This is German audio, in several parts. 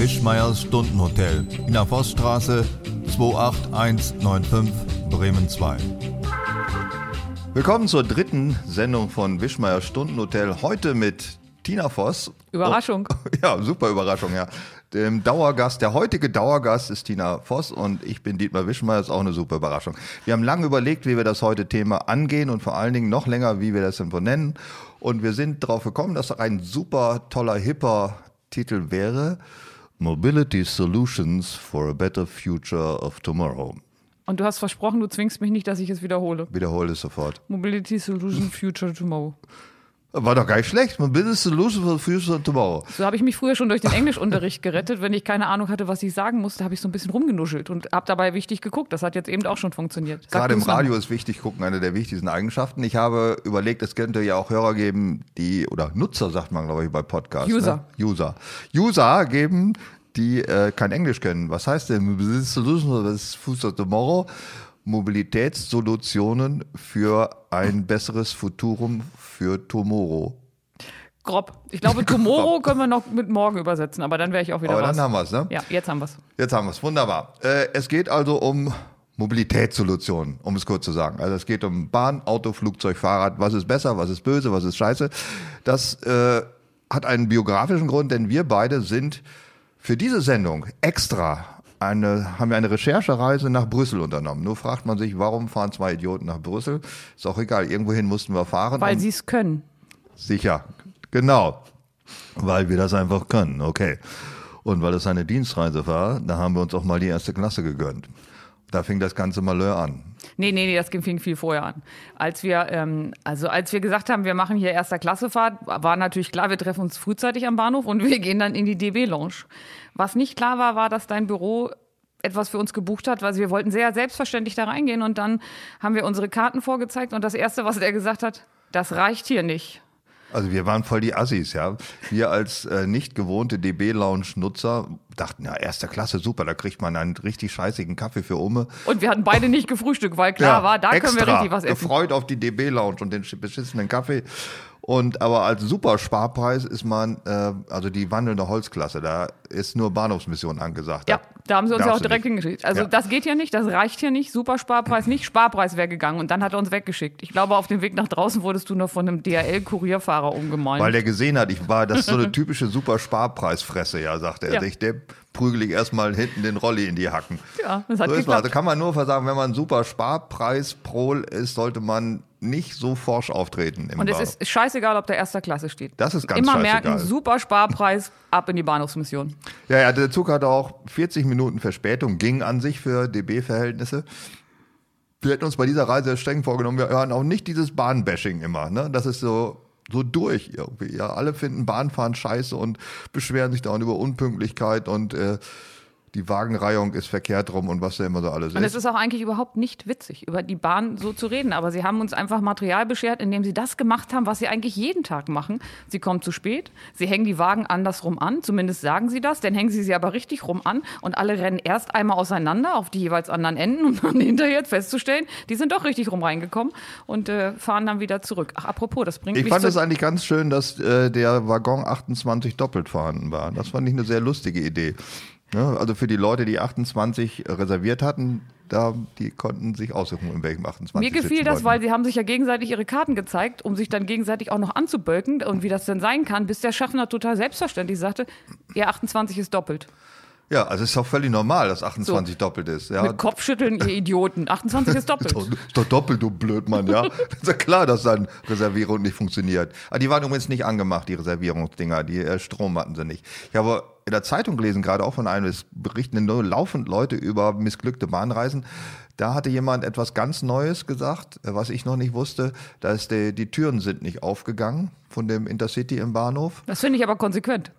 Wischmeiers Stundenhotel in der Vossstraße 28195 Bremen 2. Willkommen zur dritten Sendung von Wischmeiers Stundenhotel. Heute mit Tina Voss. Überraschung. Oh, ja, super Überraschung, ja. Dem Dauergast, der heutige Dauergast ist Tina Voss und ich bin Dietmar Wischmeier, ist auch eine super Überraschung. Wir haben lange überlegt, wie wir das heute Thema angehen und vor allen Dingen noch länger, wie wir das denn nennen. Und wir sind darauf gekommen, dass ein super toller, hipper Titel wäre Mobility Solutions for a Better Future of Tomorrow. Und du hast versprochen, du zwingst mich nicht, dass ich es wiederhole. Wiederhole es sofort. Mobility Solution Future Tomorrow. War doch gar nicht schlecht. Mobility Solution for Future Tomorrow. So habe ich mich früher schon durch den Englischunterricht gerettet. Wenn ich keine Ahnung hatte, was ich sagen musste, habe ich so ein bisschen rumgenuschelt und habe dabei wichtig geguckt. Das hat jetzt eben auch schon funktioniert. Sag Gerade im Radio ist wichtig gucken, eine der wichtigsten Eigenschaften. Ich habe überlegt, es könnte ja auch Hörer geben, die, oder Nutzer sagt man, glaube ich, bei Podcasts. Ne? User. Ne? User. User geben, die äh, kein Englisch kennen. Was heißt denn Mobility Solution for Future Tomorrow? Mobilitätssolutionen für ein besseres Futurum für Tomorrow. Grob. Ich glaube, Tomorrow können wir noch mit morgen übersetzen, aber dann wäre ich auch wieder Aber raus. dann haben wir es, ne? Ja, jetzt haben wir es. Jetzt haben wir es, wunderbar. Äh, es geht also um Mobilitätssolutionen, um es kurz zu sagen. Also es geht um Bahn, Auto, Flugzeug, Fahrrad. Was ist besser, was ist böse, was ist scheiße? Das äh, hat einen biografischen Grund, denn wir beide sind für diese Sendung extra eine, haben wir eine Recherchereise nach Brüssel unternommen. Nur fragt man sich, warum fahren zwei Idioten nach Brüssel? Ist auch egal, irgendwohin mussten wir fahren. Weil sie es können. Sicher, genau. Weil wir das einfach können, okay. Und weil es eine Dienstreise war, da haben wir uns auch mal die erste Klasse gegönnt. Da fing das ganze Malheur an. Nee, nee, nee, das fing viel vorher an. Als wir, ähm, also als wir gesagt haben, wir machen hier erster Klassefahrt, war natürlich klar, wir treffen uns frühzeitig am Bahnhof und wir gehen dann in die DB-Lounge. Was nicht klar war, war, dass dein Büro etwas für uns gebucht hat, weil wir wollten sehr selbstverständlich da reingehen und dann haben wir unsere Karten vorgezeigt und das erste, was er gesagt hat, das reicht hier nicht. Also wir waren voll die Assis, ja. Wir als äh, nicht gewohnte DB-Lounge-Nutzer dachten, ja, erster Klasse, super, da kriegt man einen richtig scheißigen Kaffee für Umme. Und wir hatten beide nicht gefrühstückt, weil klar ja, war, da können wir richtig was essen. gefreut auf die DB-Lounge und den beschissenen Kaffee. Und aber als Supersparpreis ist man, äh, also die wandelnde Holzklasse, da ist nur Bahnhofsmission angesagt. Ja, da haben sie uns ja auch direkt hingeschickt. Also Ja. das geht hier nicht, das reicht hier nicht. Supersparpreis nicht, Sparpreis wäre gegangen und dann hat er uns weggeschickt. Ich glaube, auf dem Weg nach draußen wurdest du noch von einem DHL-Kurierfahrer umgemalt. Weil der gesehen hat, ich war, das ist so eine typische Supersparpreisfresse, ja, sagte er Ja. sich. Der prügel ich erstmal hinten den Rolli in die Hacken. ja, das hat So ist geklappt. Also kann man nur versagen, wenn man super Sparpreis Prol ist, sollte man nicht so forsch auftreten. Im Und es Bahnhof. ist scheißegal, ob der erster Klasse steht. Das ist ganz Immer scheißegal. merken, super Sparpreis, ab in die Bahnhofsmission. Ja, ja, der Zug hatte auch 40 Minuten Verspätung, ging an sich für DB-Verhältnisse. Wir hätten uns bei dieser Reise streng vorgenommen, wir hören auch nicht dieses Bahnbashing immer. Ne? Das ist so, so durch irgendwie. Ja, alle finden Bahnfahren scheiße und beschweren sich dauernd über Unpünktlichkeit und äh, die Wagenreihung ist verkehrt rum und was da immer so alles Und es ist. ist auch eigentlich überhaupt nicht witzig, über die Bahn so zu reden. Aber sie haben uns einfach Material beschert, indem sie das gemacht haben, was sie eigentlich jeden Tag machen. Sie kommen zu spät, sie hängen die Wagen andersrum an, zumindest sagen sie das, dann hängen sie sie aber richtig rum an und alle rennen erst einmal auseinander auf die jeweils anderen Enden, um dann hinterher festzustellen, die sind doch richtig rum reingekommen und äh, fahren dann wieder zurück. Ach, apropos, das bringt Ich mich fand zu... es eigentlich ganz schön, dass äh, der Waggon 28 doppelt vorhanden war. Das fand ich eine sehr lustige Idee. Ja, also für die Leute, die 28 reserviert hatten, da, die konnten sich aussuchen, in welchem 28 Mir gefiel das, wollten. weil sie haben sich ja gegenseitig ihre Karten gezeigt, um sich dann gegenseitig auch noch anzubölken und wie das denn sein kann, bis der Schaffner total selbstverständlich sagte, ihr 28 ist doppelt. Ja, also es ist doch völlig normal, dass 28 doppelt ist. Ja. Mit Kopfschütteln, ihr Idioten. 28 ist doppelt. Ist doch, ist doch doppelt, du Blödmann, ja. ist ja klar, dass dann Reservierung nicht funktioniert. Aber die waren übrigens nicht angemacht, die Reservierungsdinger. Die äh, Strom hatten sie nicht. Ich habe in der Zeitung gelesen, gerade auch von einem, es berichten nur laufend Leute über missglückte Bahnreisen. Da hatte jemand etwas ganz Neues gesagt, äh, was ich noch nicht wusste. Da ist die, die Türen sind nicht aufgegangen von dem Intercity im Bahnhof. Das finde ich aber konsequent.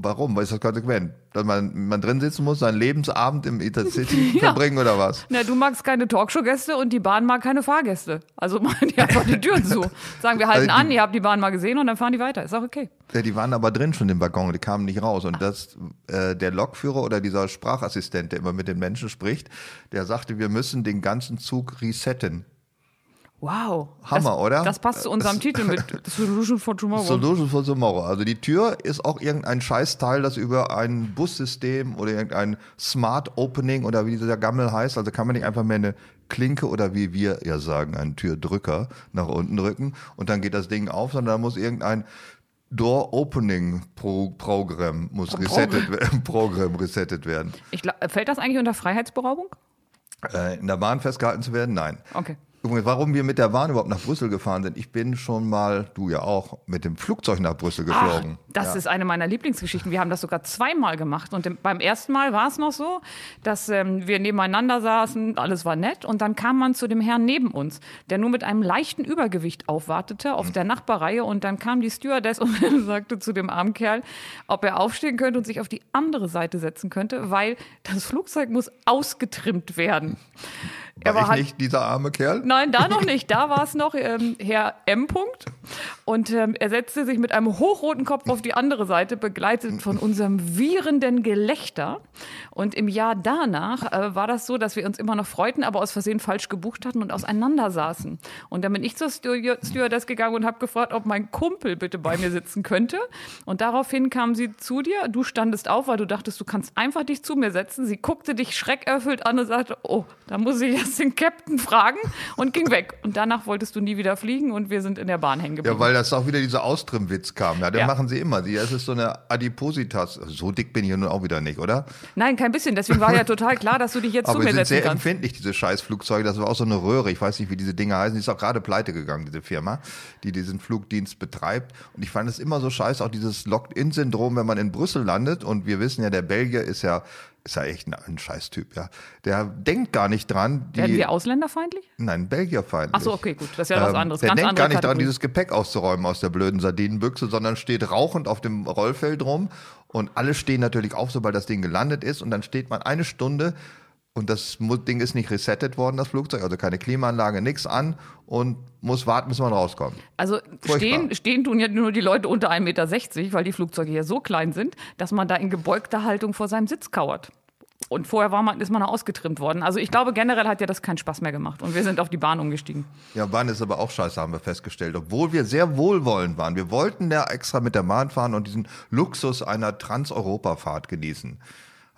Warum? Weil ist das konsequent? Dass man, man drin sitzen muss, seinen Lebensabend im Intercity Ja. verbringen oder was? Na, du magst keine Talkshow-Gäste und die Bahn mag keine Fahrgäste. Also machen die einfach die Türen zu. Sagen, wir halten Also die- an, ihr habt die Bahn mal gesehen und dann fahren die weiter. Ist auch okay. Ja, die waren aber drin schon im Waggon, die kamen nicht raus. Und das, äh, der Lokführer oder dieser Sprachassistent, der immer mit den Menschen spricht, der sagte, wir müssen den ganzen Zug resetten. Wow. Hammer, das, oder? Das passt zu unserem Titel mit Solution for Tomorrow. Solution for Tomorrow. Also die Tür ist auch irgendein Scheißteil, das über ein Bussystem oder irgendein Smart Opening oder wie dieser Gammel heißt. Also kann man nicht einfach mehr eine Klinke oder wie wir ja sagen, einen Türdrücker nach unten drücken und dann geht das Ding auf, sondern da muss irgendein Door Opening Pro Programm muss resettet werden, Programm resettet werden. Ich glaub, fällt das eigentlich unter Freiheitsberaubung? Äh, in der Bahn festgehalten zu werden? Nein. Okay. Übrigens, warum wir mit der Bahn überhaupt nach Brüssel gefahren sind, ich bin schon mal, du ja auch, mit dem Flugzeug nach Brüssel geflogen. Ach, das ja. ist eine meiner Lieblingsgeschichten. Wir haben das sogar zweimal gemacht. Und im, beim ersten Mal war es noch so, dass ähm, wir nebeneinander saßen, alles war nett. Und dann kam man zu dem Herrn neben uns, der nur mit einem leichten Übergewicht aufwartete auf mhm. der Nachbarreihe. Und dann kam die Stewardess und sagte zu dem armen Kerl, ob er aufstehen könnte und sich auf die andere Seite setzen könnte, weil das Flugzeug muss ausgetrimmt werden. War er war ich halt, nicht dieser arme Kerl? Nein, da noch nicht. Da war es noch ähm, Herr M. -Punkt. Und ähm, er setzte sich mit einem hochroten Kopf auf die andere Seite, begleitet von unserem wiehernden Gelächter. Und im Jahr danach äh, war das so, dass wir uns immer noch freuten, aber aus Versehen falsch gebucht hatten und auseinander saßen. Und dann bin ich zur Stewardess gegangen und habe gefragt, ob mein Kumpel bitte bei mir sitzen könnte. Und daraufhin kam sie zu dir. Du standest auf, weil du dachtest, du kannst einfach dich zu mir setzen. Sie guckte dich schreckerfüllt an und sagte, oh, da muss ich erst den Captain fragen und ging weg. Und danach wolltest du nie wieder fliegen und wir sind in der Bahn hängen geblieben. Ja, weil das auch wieder dieser Austrimmwitz kam. Ja, den ja. machen sie immer. Es ist so eine Adipositas. So dick bin ich ja nun auch wieder nicht, oder? Nein, kein bisschen. Deswegen war ja total klar, dass du dich jetzt Aber zu mir setzen kannst. Aber sehr empfindlich, diese Scheißflugzeuge. Das war auch so eine Röhre. Ich weiß nicht, wie diese Dinge heißen. Die ist auch gerade pleite gegangen, diese Firma, die diesen Flugdienst betreibt. Und ich fand es immer so scheiße, auch dieses Locked-In-Syndrom, wenn man in Brüssel landet. Und wir wissen ja, der Belgier ist ja ist ja echt ein, ein Scheißtyp, ja. Der denkt gar nicht dran. Die, Werden wir ausländerfeindlich? Nein, belgierfeindlich. Ach so, okay, gut. Das ist ja was ähm, anderes. Der Ganz denkt gar nicht Kategorie. dran, dieses Gepäck auszuräumen aus der blöden Sardinenbüchse, sondern steht rauchend auf dem Rollfeld rum. Und alle stehen natürlich auf, sobald das Ding gelandet ist. Und dann steht man eine Stunde und das Ding ist nicht resettet worden, das Flugzeug, also keine Klimaanlage, nichts an und muss warten, bis man rauskommt. Also stehen, stehen tun ja nur die Leute unter 1,60 Meter, weil die Flugzeuge hier so klein sind, dass man da in gebeugter Haltung vor seinem Sitz kauert. Und vorher war man, ist man ausgetrimmt worden. Also ich glaube, generell hat ja das keinen Spaß mehr gemacht. Und wir sind auf die Bahn umgestiegen. Ja, Bahn ist aber auch scheiße, haben wir festgestellt. Obwohl wir sehr wohlwollend waren. Wir wollten ja extra mit der Bahn fahren und diesen Luxus einer Trans-Europa-Fahrt genießen.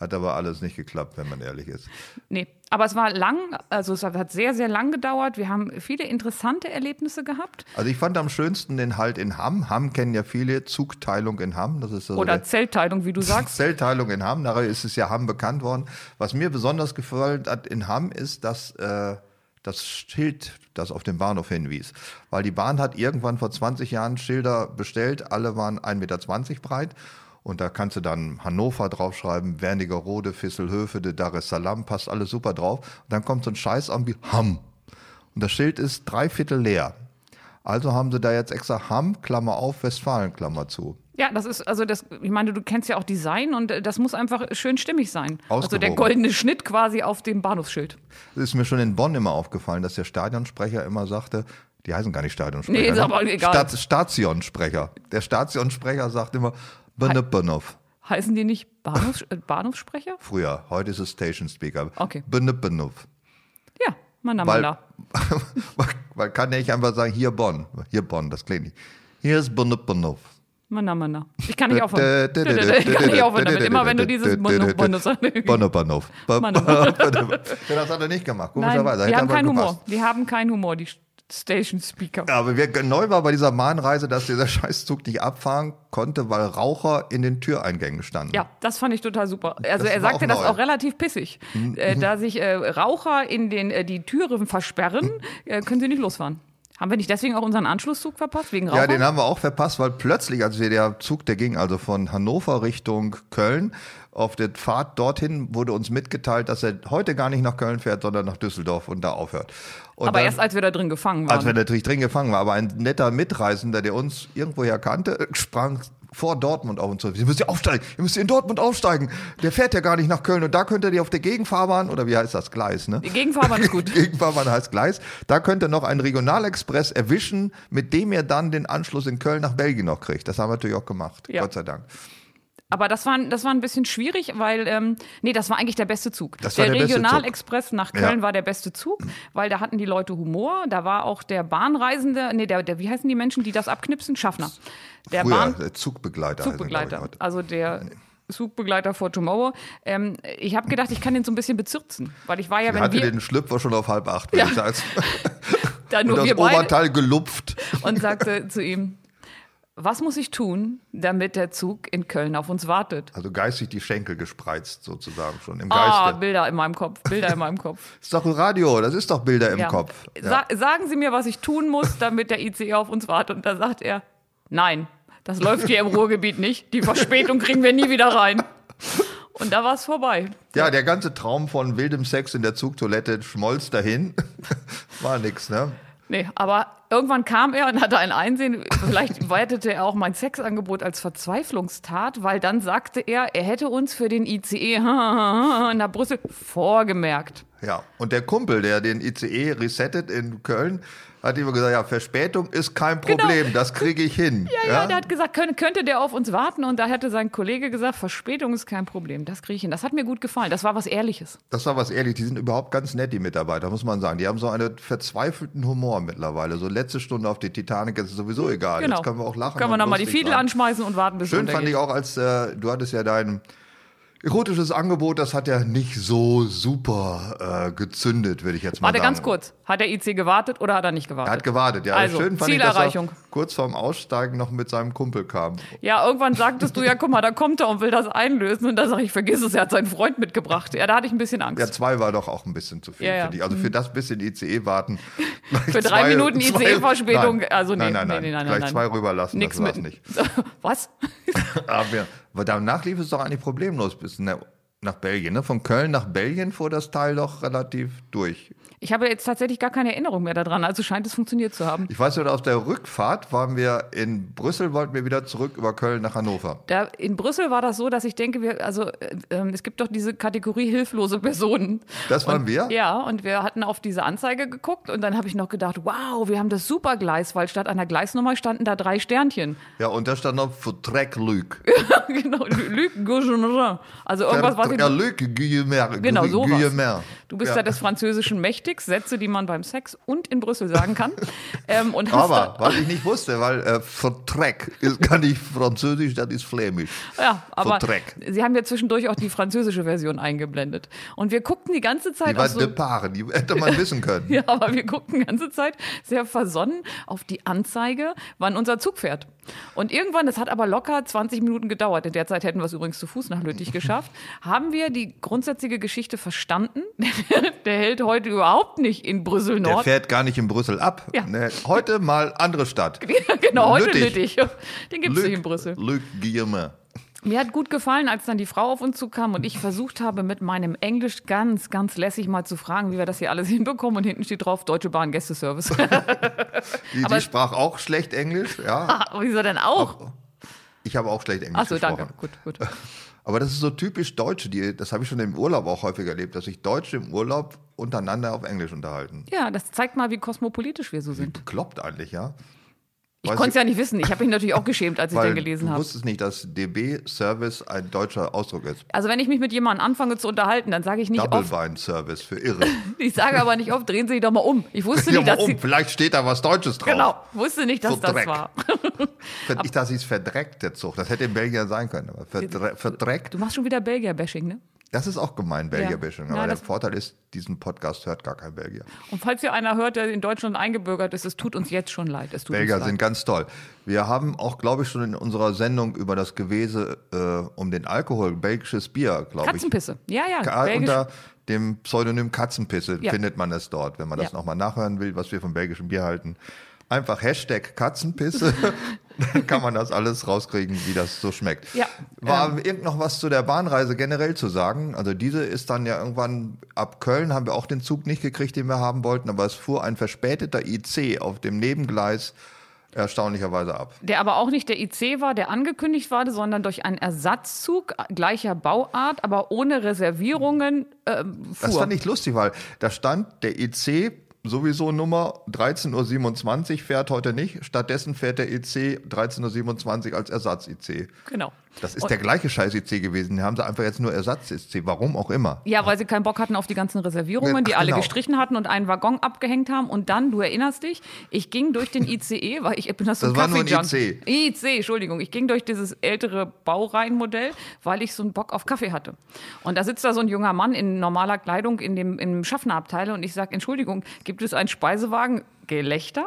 Hat aber alles nicht geklappt, wenn man ehrlich ist. Nee, aber es war lang, also es hat sehr, sehr lang gedauert. Wir haben viele interessante Erlebnisse gehabt. Also ich fand am schönsten den Halt in Hamm. Hamm kennen ja viele, Zugteilung in Hamm. Das ist also Oder Zeltteilung, wie du sagst. Zeltteilung in Hamm, nachher ist es ja Hamm bekannt worden. Was mir besonders gefallen hat in Hamm ist, dass äh, das Schild, das auf den Bahnhof hinwies. Weil die Bahn hat irgendwann vor 20 Jahren Schilder bestellt, alle waren 1,20 Meter breit und da kannst du dann Hannover draufschreiben, Wernigerode, Visselhöfe, Dar es Salaam, passt alles super drauf. Und dann kommt so ein Scheiß an wie Hamm. Und das Schild ist dreiviertel leer. Also haben sie da jetzt extra Hamm, Klammer auf, Westfalen, Klammer zu. Ja, das ist, also das, ich meine, du kennst ja auch Design und das muss einfach schön stimmig sein. Also der goldene Schnitt quasi auf dem Bahnhofsschild. Das ist mir schon in Bonn immer aufgefallen, dass der Stadionsprecher immer sagte, die heißen gar nicht Stadionsprecher. Nee, ist ne? aber egal. Stat Stationsprecher. Der Stationsprecher sagt immer, Bahnhof. Heißen die nicht Bahnhofs äh, Bahnhofssprecher? Früher, heute ist es Station Speaker. Okay. Bahnhof. Ja, man weil, weil kann ich einfach sagen, hier Bonn, hier Bonn, das klingt nicht. Hier ist Bahnhof. Mana, mana. Ich kann nicht aufhören. ich kann nicht aufhören damit. Immer wenn du dieses Bahnhof, Bahnhof sagst. Bahnhof, Bahnhof. Das hat er nicht gemacht. Komischerweise. Wir haben keinen Humor. Wir haben keinen Humor. Die Station Speaker. Ja, aber wir, neu war bei dieser Mahnreise, dass dieser Scheißzug nicht abfahren konnte, weil Raucher in den Türeingängen standen. Ja, das fand ich total super. Also das er sagte auch das auch relativ pissig. Mhm. Äh, da sich äh, Raucher in den, äh, die Türen versperren, äh, können sie nicht losfahren. Haben wir nicht deswegen auch unseren Anschlusszug verpasst, wegen Rauchern? Ja, den haben wir auch verpasst, weil plötzlich, als wir der Zug, der ging also von Hannover Richtung Köln, auf der Fahrt dorthin wurde uns mitgeteilt, dass er heute gar nicht nach Köln fährt, sondern nach Düsseldorf und da aufhört. Und aber dann, erst als wir da drin gefangen waren. Als wir natürlich drin gefangen waren. Aber ein netter Mitreisender, der uns irgendwoher kannte, sprang vor Dortmund auf und zu. Sie müssen ja aufsteigen. Ihr müsst in Dortmund aufsteigen. Der fährt ja gar nicht nach Köln. Und da könnt ihr auf der Gegenfahrbahn, oder wie heißt das? Gleis, ne? Die Gegenfahrbahn ist gut. Gegenfahrbahn heißt Gleis. Da könnt ihr noch einen Regionalexpress erwischen, mit dem ihr dann den Anschluss in Köln nach Belgien noch kriegt. Das haben wir natürlich auch gemacht. Ja. Gott sei Dank. Aber das war, das war ein bisschen schwierig, weil, ähm, nee, das war eigentlich der beste Zug. Das der der. Regionalexpress nach Köln Ja. war der beste Zug, weil da hatten die Leute Humor. Da war auch der Bahnreisende, nee, der, der wie heißen die Menschen, die das abknipsen? Schaffner. Der Früher, Bahn, äh, Zugbegleiter. Zugbegleiter. ich. Also der Zugbegleiter for Tomorrow. Ähm, ich habe gedacht, ich kann den so ein bisschen bezirzen, weil ich war ja, Er wenn hatte wir den Schlüpfer schon auf halb acht, wenn Ja. ich sagen. da Und nur das wir beide Oberteil gelupft. und sagte zu ihm, was muss ich tun, damit der Zug in Köln auf uns wartet? Also geistig die Schenkel gespreizt, sozusagen schon im Ah, Geiste. Bilder in meinem Kopf, Bilder in meinem Kopf. ist doch ein Radio, das ist doch Bilder im Ja. Kopf. Sa sagen Sie mir, was ich tun muss, damit der ICE auf uns wartet. Und da sagt er, nein, das läuft hier im Ruhrgebiet nicht. Die Verspätung kriegen wir nie wieder rein. Und da war es vorbei. Ja, der ganze Traum von wildem Sex in der Zugtoilette schmolz dahin. War nix, ne? Nee, aber irgendwann kam er und hatte ein Einsehen. Vielleicht weitete er auch mein Sexangebot als Verzweiflungstat, weil dann sagte er, er hätte uns für den ICE nach Brüssel vorgemerkt. Ja. Und der Kumpel, der den ICE resettet in Köln, hat immer gesagt, ja, Verspätung ist kein Problem, das kriege ich hin. Genau. Ja, ja, der hat gesagt, könne, könnte der auf uns warten? Und da hätte sein Kollege gesagt, Verspätung ist kein Problem, das kriege ich hin. Das hat mir gut gefallen, das war was Ehrliches. Das war was ehrlich, die sind überhaupt ganz nett, die Mitarbeiter, muss man sagen. Die haben so einen verzweifelten Humor mittlerweile. So letzte Stunde auf die Titanic ist sowieso egal. Genau. Jetzt können wir auch lachen. Können wir nochmal die Fiedel sein. anschmeißen und warten, bis Schön fand ich auch, als äh, du hattest ja dein erotisches Angebot, das hat ja nicht so super äh, gezündet, würde ich jetzt mal Warte sagen. ganz kurz, hat der IC gewartet oder hat er nicht gewartet? Er hat gewartet, ja. Also, Schön fand ich, dass Zielerreichung. er kurz vorm Aussteigen noch mit seinem Kumpel kam. Ja, irgendwann sagtest du, ja, guck mal, da kommt er und will das einlösen. Und da sage ich, vergiss es, er hat seinen Freund mitgebracht. Ja, da hatte ich ein bisschen Angst. Ja, zwei war doch auch ein bisschen zu viel Ja, ja. für dich. Also für das bisschen ICE warten. Für drei Minuten ICE-Verspätung, Nein. also nee, nein, nein, nein. nee, nein, Gleich nein. zwei rüberlassen, Nix das war's mit. nicht. Was? Aber, aber danach lief es doch eigentlich problemlos bis ne, nach Belgien. Ne? Von Köln nach Belgien fuhr das Teil doch relativ durch. Ich habe jetzt tatsächlich gar keine Erinnerung mehr daran, also scheint es funktioniert zu haben. Ich weiß nur, auf der Rückfahrt waren wir in Brüssel, wollten wir wieder zurück über Köln nach Hannover. Da, in Brüssel war das so, dass ich denke, wir, also äh, ähm, es gibt doch diese Kategorie hilflose Personen. Das waren und, wir? Ja, und wir hatten auf diese Anzeige geguckt und dann habe ich noch gedacht, wow, wir haben das Supergleis, weil statt einer Gleisnummer standen da drei Sternchen. Ja, und da stand noch Vertrek Luc. genau, Luc Gaucherin. Also irgendwas, was ich, Luc Guillemer. Genau, sowas. Guillemer. Du bist Ja. ja des Französischen mächtig, Sätze, die man beim Sex und in Brüssel sagen kann. ähm, und Aber, was ich nicht wusste, weil äh, Vertrek ist gar nicht Französisch, das ist Flämisch. ja, aber Vertrek. sie haben ja zwischendurch auch die französische Version eingeblendet. Und wir guckten die ganze Zeit Die war so, de Paare, die hätte man wissen können. Ja, aber wir guckten die ganze Zeit sehr versonnen auf die Anzeige, wann unser Zug fährt. Und irgendwann, das hat aber locker 20 Minuten gedauert, in der Zeit hätten wir es übrigens zu Fuß nach Lüttich geschafft, haben wir die grundsätzliche Geschichte verstanden. Der hält heute überhaupt nicht in Brüssel Der Nord. fährt gar nicht in Brüssel ab. Ja. Ne, heute mal andere Stadt. genau, heute Lüttich. Lüttich. Den gibt es nicht in Brüssel. Luc Guillemer. Mir hat gut gefallen, als dann die Frau auf uns zukam und ich versucht habe, mit meinem Englisch ganz, ganz lässig mal zu fragen, wie wir das hier alles hinbekommen. Und hinten steht drauf, Deutsche Bahn Gästeservice. Die, die sprach auch schlecht Englisch, ja. Wieso denn auch? Ich habe auch schlecht Englisch Achso, gesprochen. danke. Gut, gut. Aber das ist so typisch Deutsche, die, das habe ich schon im Urlaub auch häufig erlebt, dass sich Deutsche im Urlaub untereinander auf Englisch unterhalten. Ja, das zeigt mal, wie kosmopolitisch wir so sind. Bekloppt eigentlich, ja. Ich konnte es ja nicht wissen. Ich habe mich natürlich auch geschämt, als ich den gelesen du habe. wusstest nicht, dass DB-Service ein deutscher Ausdruck ist. Also wenn ich mich mit jemandem anfange zu unterhalten, dann sage ich nicht oft, Double-Bind-Service für Irre. ich sage aber nicht oft, drehen Sie sich doch mal um. Ich wusste nicht, dass um, Sie, vielleicht steht da was Deutsches drauf. genau, wusste nicht, dass das Verdreck. war. Ich dachte, sie ist verdreckt, der Zug. Das hätte in Belgien sein können. Aber verdre verdreckt, Du machst schon wieder Belgier-Bashing, ne? Das ist auch gemein, Belgier-Bashing. Ja, Aber der Vorteil ist, diesen Podcast hört gar kein Belgier. Und falls hier einer hört, der in Deutschland eingebürgert ist, es tut uns jetzt schon leid. Es tut Belgier uns sind leid. ganz toll. Wir haben auch, glaube ich, schon in unserer Sendung über das Gewese äh, um den Alkohol, belgisches Bier, glaube ich. Katzenpisse. Ja, ja. Ka- Belgisch. Unter dem Pseudonym Katzenpisse Ja. findet man es dort, wenn man das Ja. nochmal nachhören will, was wir vom belgischen Bier halten. Einfach Hashtag Katzenpisse, dann kann man das alles rauskriegen, wie das so schmeckt. Ja, War irgend noch was zu der Bahnreise generell zu sagen? Also diese ist dann ja irgendwann ab Köln haben wir auch den Zug nicht gekriegt, den wir haben wollten, aber es fuhr ein verspäteter IC auf dem Nebengleis erstaunlicherweise ab. Der aber auch nicht der IC war, der angekündigt war, sondern durch einen Ersatzzug gleicher Bauart, aber ohne Reservierungen ähm, fuhr. Das fand ich lustig, weil da stand der IC sowieso Nummer 13.27 Uhr fährt heute nicht. Stattdessen fährt der IC 13.27 Uhr als Ersatz-IC. genau. Das ist der gleiche Scheiß-IC gewesen. Den haben sie einfach jetzt nur Ersatz-IC, warum auch immer. Ja, weil sie keinen Bock hatten auf die ganzen Reservierungen, Ach, die alle genau. gestrichen hatten und einen Waggon abgehängt haben. Und dann, du erinnerst dich, ich ging durch den ICE, weil ich bin das so Das war nur ein. IC. IC, Entschuldigung. Ich ging durch dieses ältere Baureihenmodell, weil ich so einen Bock auf Kaffee hatte. Und da sitzt da so ein junger Mann in normaler Kleidung in dem, im Schaffnerabteil und ich sage, Entschuldigung, gibt es einen Speisewagen? Gelächter.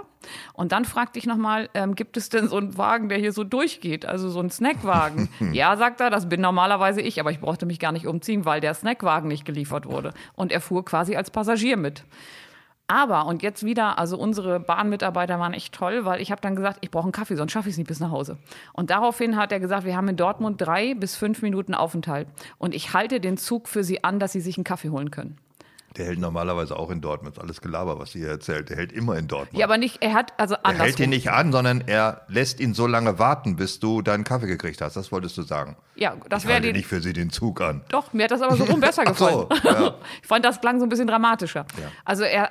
Und dann fragte ich nochmal, ähm, gibt es denn so einen Wagen, der hier so durchgeht? Also so einen Snackwagen? ja, sagt er, das bin normalerweise ich, aber ich brauchte mich gar nicht umziehen, weil der Snackwagen nicht geliefert wurde. Und er fuhr quasi als Passagier mit. Aber, und jetzt wieder, also unsere Bahnmitarbeiter waren echt toll, weil ich habe dann gesagt, ich brauche einen Kaffee, sonst schaffe ich es nicht bis nach Hause. Und daraufhin hat er gesagt, wir haben in Dortmund drei bis fünf Minuten Aufenthalt. Und ich halte den Zug für Sie an, dass Sie sich einen Kaffee holen können. Der hält normalerweise auch in Dortmund. Alles Gelaber, was sie hier erzählt. Der hält immer in Dortmund. Ja, aber nicht, er hat, also er hält ihn nicht an, sondern er lässt ihn so lange warten, bis du deinen Kaffee gekriegt hast. Das wolltest du sagen. Ja, das wäre nicht für sie den Zug an. Doch, mir hat das aber so rum besser Ach so, gefallen. ja. Ich fand, das klang so ein bisschen dramatischer. Also er,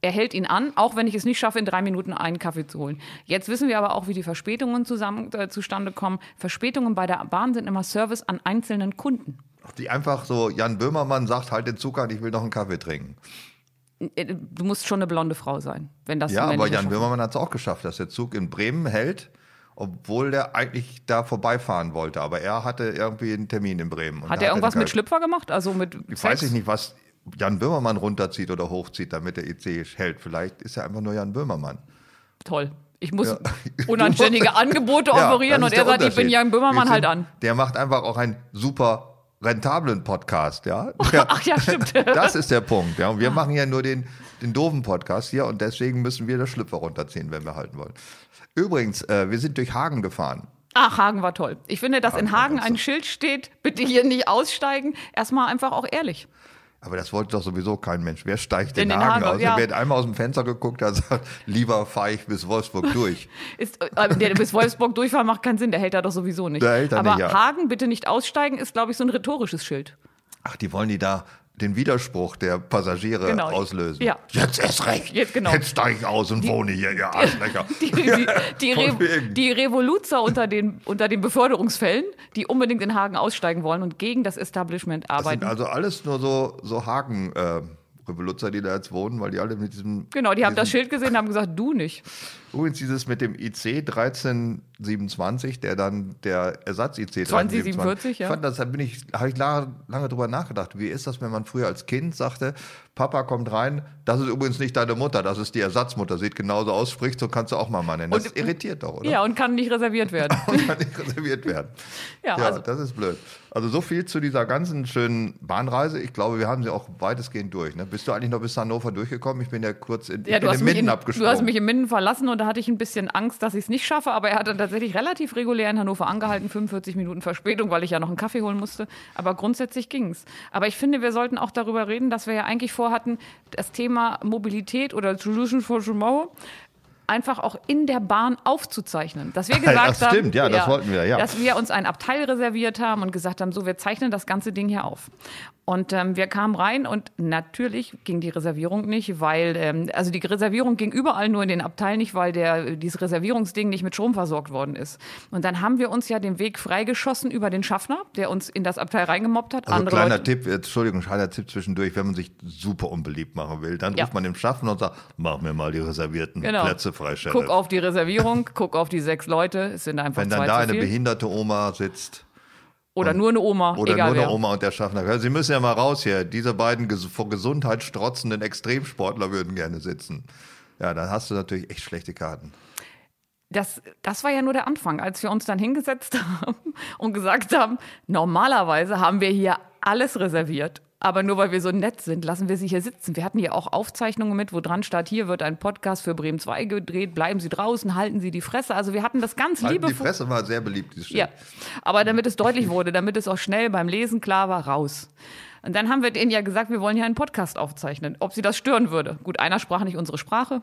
er hält ihn an, auch wenn ich es nicht schaffe, in drei Minuten einen Kaffee zu holen. Jetzt wissen wir aber auch, wie die Verspätungen zusammen, äh, zustande kommen. Verspätungen bei der Bahn sind immer Service an einzelnen Kunden. Die einfach so, Jan Böhmermann sagt, halt den Zug an, ich will noch einen Kaffee trinken. Äh, Du musst schon eine blonde Frau sein, wenn das Ja, aber Jan Böhmermann hat es auch geschafft, dass der Zug in Bremen hält, obwohl der eigentlich da vorbeifahren wollte. Aber er hatte irgendwie einen Termin in Bremen. Hat er irgendwas mit Schlüpfer gemacht? Also mit Ich Sex? weiß ich nicht, was Jan Böhmermann runterzieht oder hochzieht, damit der IC hält. Vielleicht ist er einfach nur Jan Böhmermann. Toll. Ich muss Ja. unanständige Angebote Ja, offerieren das und er sagt, ich bin. Jan Böhmermann Wir halt sind- an. Der macht einfach auch einen super rentablen Podcast, ja. Der, Ach ja, stimmt. das ist der Punkt, ja. Und wir machen ja nur den, den doofen Podcast hier und deswegen müssen wir das Schlüpfer runterziehen, wenn wir halten wollen. Übrigens, äh, wir sind durch Hagen gefahren. Ach, Hagen war toll. Ich finde, dass in war Hagen ein Schild steht, bitte hier nicht aussteigen. Erstmal einfach auch ehrlich. Aber das wollte doch sowieso kein Mensch. Wer steigt Denn in in Hagen Hagen, aus? ja. Wer einmal aus dem Fenster geguckt hat, sagt, lieber fahre ich bis Wolfsburg durch. Ist, äh, der bis Wolfsburg durchfahren macht keinen Sinn, der hält da doch sowieso nicht. Der Aber nicht, ja. Hagen, bitte nicht aussteigen, ist, glaube ich, so ein rhetorisches Schild. Ach, die wollen die da den Widerspruch der Passagiere Genau. auslösen. Ja. Jetzt erst recht. Jetzt genau. Jetzt steige ich aus und wohne hier, ihr Arschlöcher. Die, die, die, Re die Revoluzer unter den, unter den Beförderungsfällen, die unbedingt in Hagen aussteigen wollen und gegen das Establishment Das arbeiten. sind also alles nur so, so Hagen-Revoluzzer, die da jetzt wohnen, weil die alle mit diesem. genau, die haben das Schild gesehen und haben gesagt, du nicht. Übrigens dieses mit dem IC 1327, der dann der Ersatz-IC 2047, ja. Fand das, da bin ich, habe ich lange, lange drüber nachgedacht. Wie ist das, wenn man früher als Kind sagte, Papa kommt rein, das ist übrigens nicht deine Mutter, das ist die Ersatzmutter, sieht genauso aus, spricht, so kannst du auch mal nennen. Das Und- irritiert doch, oder? Ja, und kann nicht reserviert werden. Und kann nicht reserviert werden. Ja, Ja, also- das ist blöd. Also so viel zu dieser ganzen schönen Bahnreise. Ich glaube, wir haben sie auch weitestgehend durch. Ne? Bist du eigentlich noch bis Hannover durchgekommen? Ich bin ja kurz in, Ja, du hast, in mich Minden in, abgesprungen. du hast mich in Minden verlassen und da hatte ich ein bisschen Angst, dass ich es nicht schaffe, aber er hat dann tatsächlich relativ regulär in Hannover angehalten, 45 Minuten Verspätung, weil ich ja noch einen Kaffee holen musste. Aber grundsätzlich ging es. Aber ich finde, wir sollten auch darüber reden, dass wir ja eigentlich vorhatten, das Thema Mobilität oder Solution for Tomorrow einfach auch in der Bahn aufzuzeichnen. Dass wir gesagt Das stimmt, haben, ja, das wollten wir, ja. dass wir uns ein Abteil reserviert haben und gesagt haben, so, wir zeichnen das ganze Ding hier auf. Und ähm, wir kamen rein und natürlich ging die Reservierung nicht, weil, ähm, also die Reservierung ging überall nur in den Abteil nicht, weil der, dieses Reservierungsding nicht mit Strom versorgt worden ist. Und dann haben wir uns ja den Weg freigeschossen über den Schaffner, der uns in das Abteil reingemobbt hat. Also Andere kleiner Leute, Tipp, jetzt, Entschuldigung, kleiner Tipp zwischendurch, wenn man sich super unbeliebt machen will, dann Ja. ruft man dem Schaffner und sagt, mach mir mal die reservierten Genau. Plätze frei, guck auf die Reservierung, guck auf die sechs Leute, es sind einfach Wenn dann da eine behinderte Oma sitzt Oder nur eine Oma, oder egal nur eine wer. Oma und der Schaffner, "Ja, Sie müssen ja mal raus hier, diese beiden ges vor Gesundheit strotzenden Extremsportler würden gerne sitzen. Ja, dann hast du natürlich echt schlechte Karten. das, das war ja nur der Anfang, als wir uns dann hingesetzt haben und gesagt haben, normalerweise haben wir hier alles reserviert. Aber nur weil wir so nett sind, lassen wir sie hier sitzen. Wir hatten hier auch Aufzeichnungen mit, wo dran stand, hier wird ein Podcast für Bremen 2 gedreht, bleiben Sie draußen, halten Sie die Fresse. Also wir hatten das ganz Halten die liebevoll. Fresse war sehr beliebt, dieses Schild. Ja, aber damit es deutlich wurde, damit es auch schnell beim Lesen klar war, raus. Und dann haben wir denen ja gesagt, wir wollen hier einen Podcast aufzeichnen, ob sie das stören würde. Gut, einer sprach nicht unsere Sprache,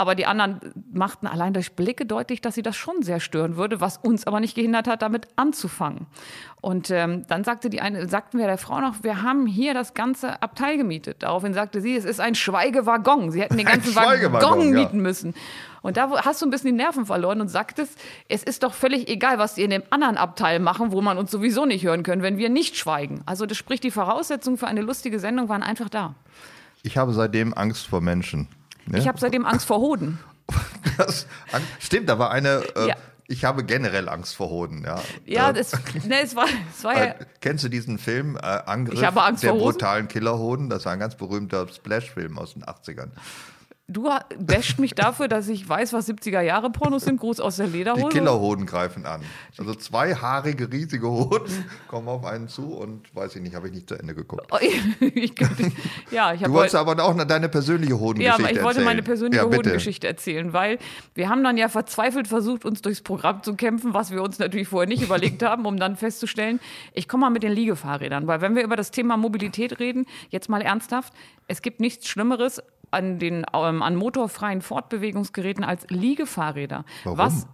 Aber die anderen machten allein durch Blicke deutlich, dass sie das schon sehr stören würde, was uns aber nicht gehindert hat, damit anzufangen. Und ähm, dann sagte die eine, sagten wir der Frau noch, wir haben hier das ganze Abteil gemietet. Daraufhin sagte sie, es ist ein Schweigewaggon. Sie hätten den ganzen Waggon ja. mieten müssen. Und da hast du ein bisschen die Nerven verloren und sagtest, es ist doch völlig egal, was die in dem anderen Abteil machen, wo man uns sowieso nicht hören können, wenn wir nicht schweigen. Also das spricht die Voraussetzungen für eine lustige Sendung waren einfach da. Ich habe seitdem Angst vor Menschen. Ne? Ich habe seitdem Angst vor Hoden. Das, stimmt, da war eine. Äh, ja. Ich habe generell Angst vor Hoden, ja. Ja, das, ne, es war, es war ja. Äh, kennst du diesen Film äh, Angriff ich habe Angst der brutalen Killerhoden? Das war ein ganz berühmter Splash-Film aus den 80ern. Du wäscht mich dafür, dass ich weiß, was 70er Jahre Pornos sind. Gruß aus der Lederhose. Die Killerhoden greifen an. Also zwei haarige, riesige Hoden kommen auf einen zu und weiß ich nicht, habe ich nicht zu Ende geguckt. Oh, ich, ja, ich du wolltest aber auch deine persönliche Hodengeschichte erzählen. Ja, ich wollte erzählen. meine persönliche ja, Hodengeschichte erzählen, weil wir haben dann ja verzweifelt versucht, uns durchs Programm zu kämpfen, was wir uns natürlich vorher nicht überlegt haben, um dann festzustellen, ich komme mal mit den Liegefahrrädern, weil wenn wir über das Thema Mobilität reden, jetzt mal ernsthaft, es gibt nichts Schlimmeres an den ähm, an motorfreien Fortbewegungsgeräten als Liegefahrräder. Warum? Was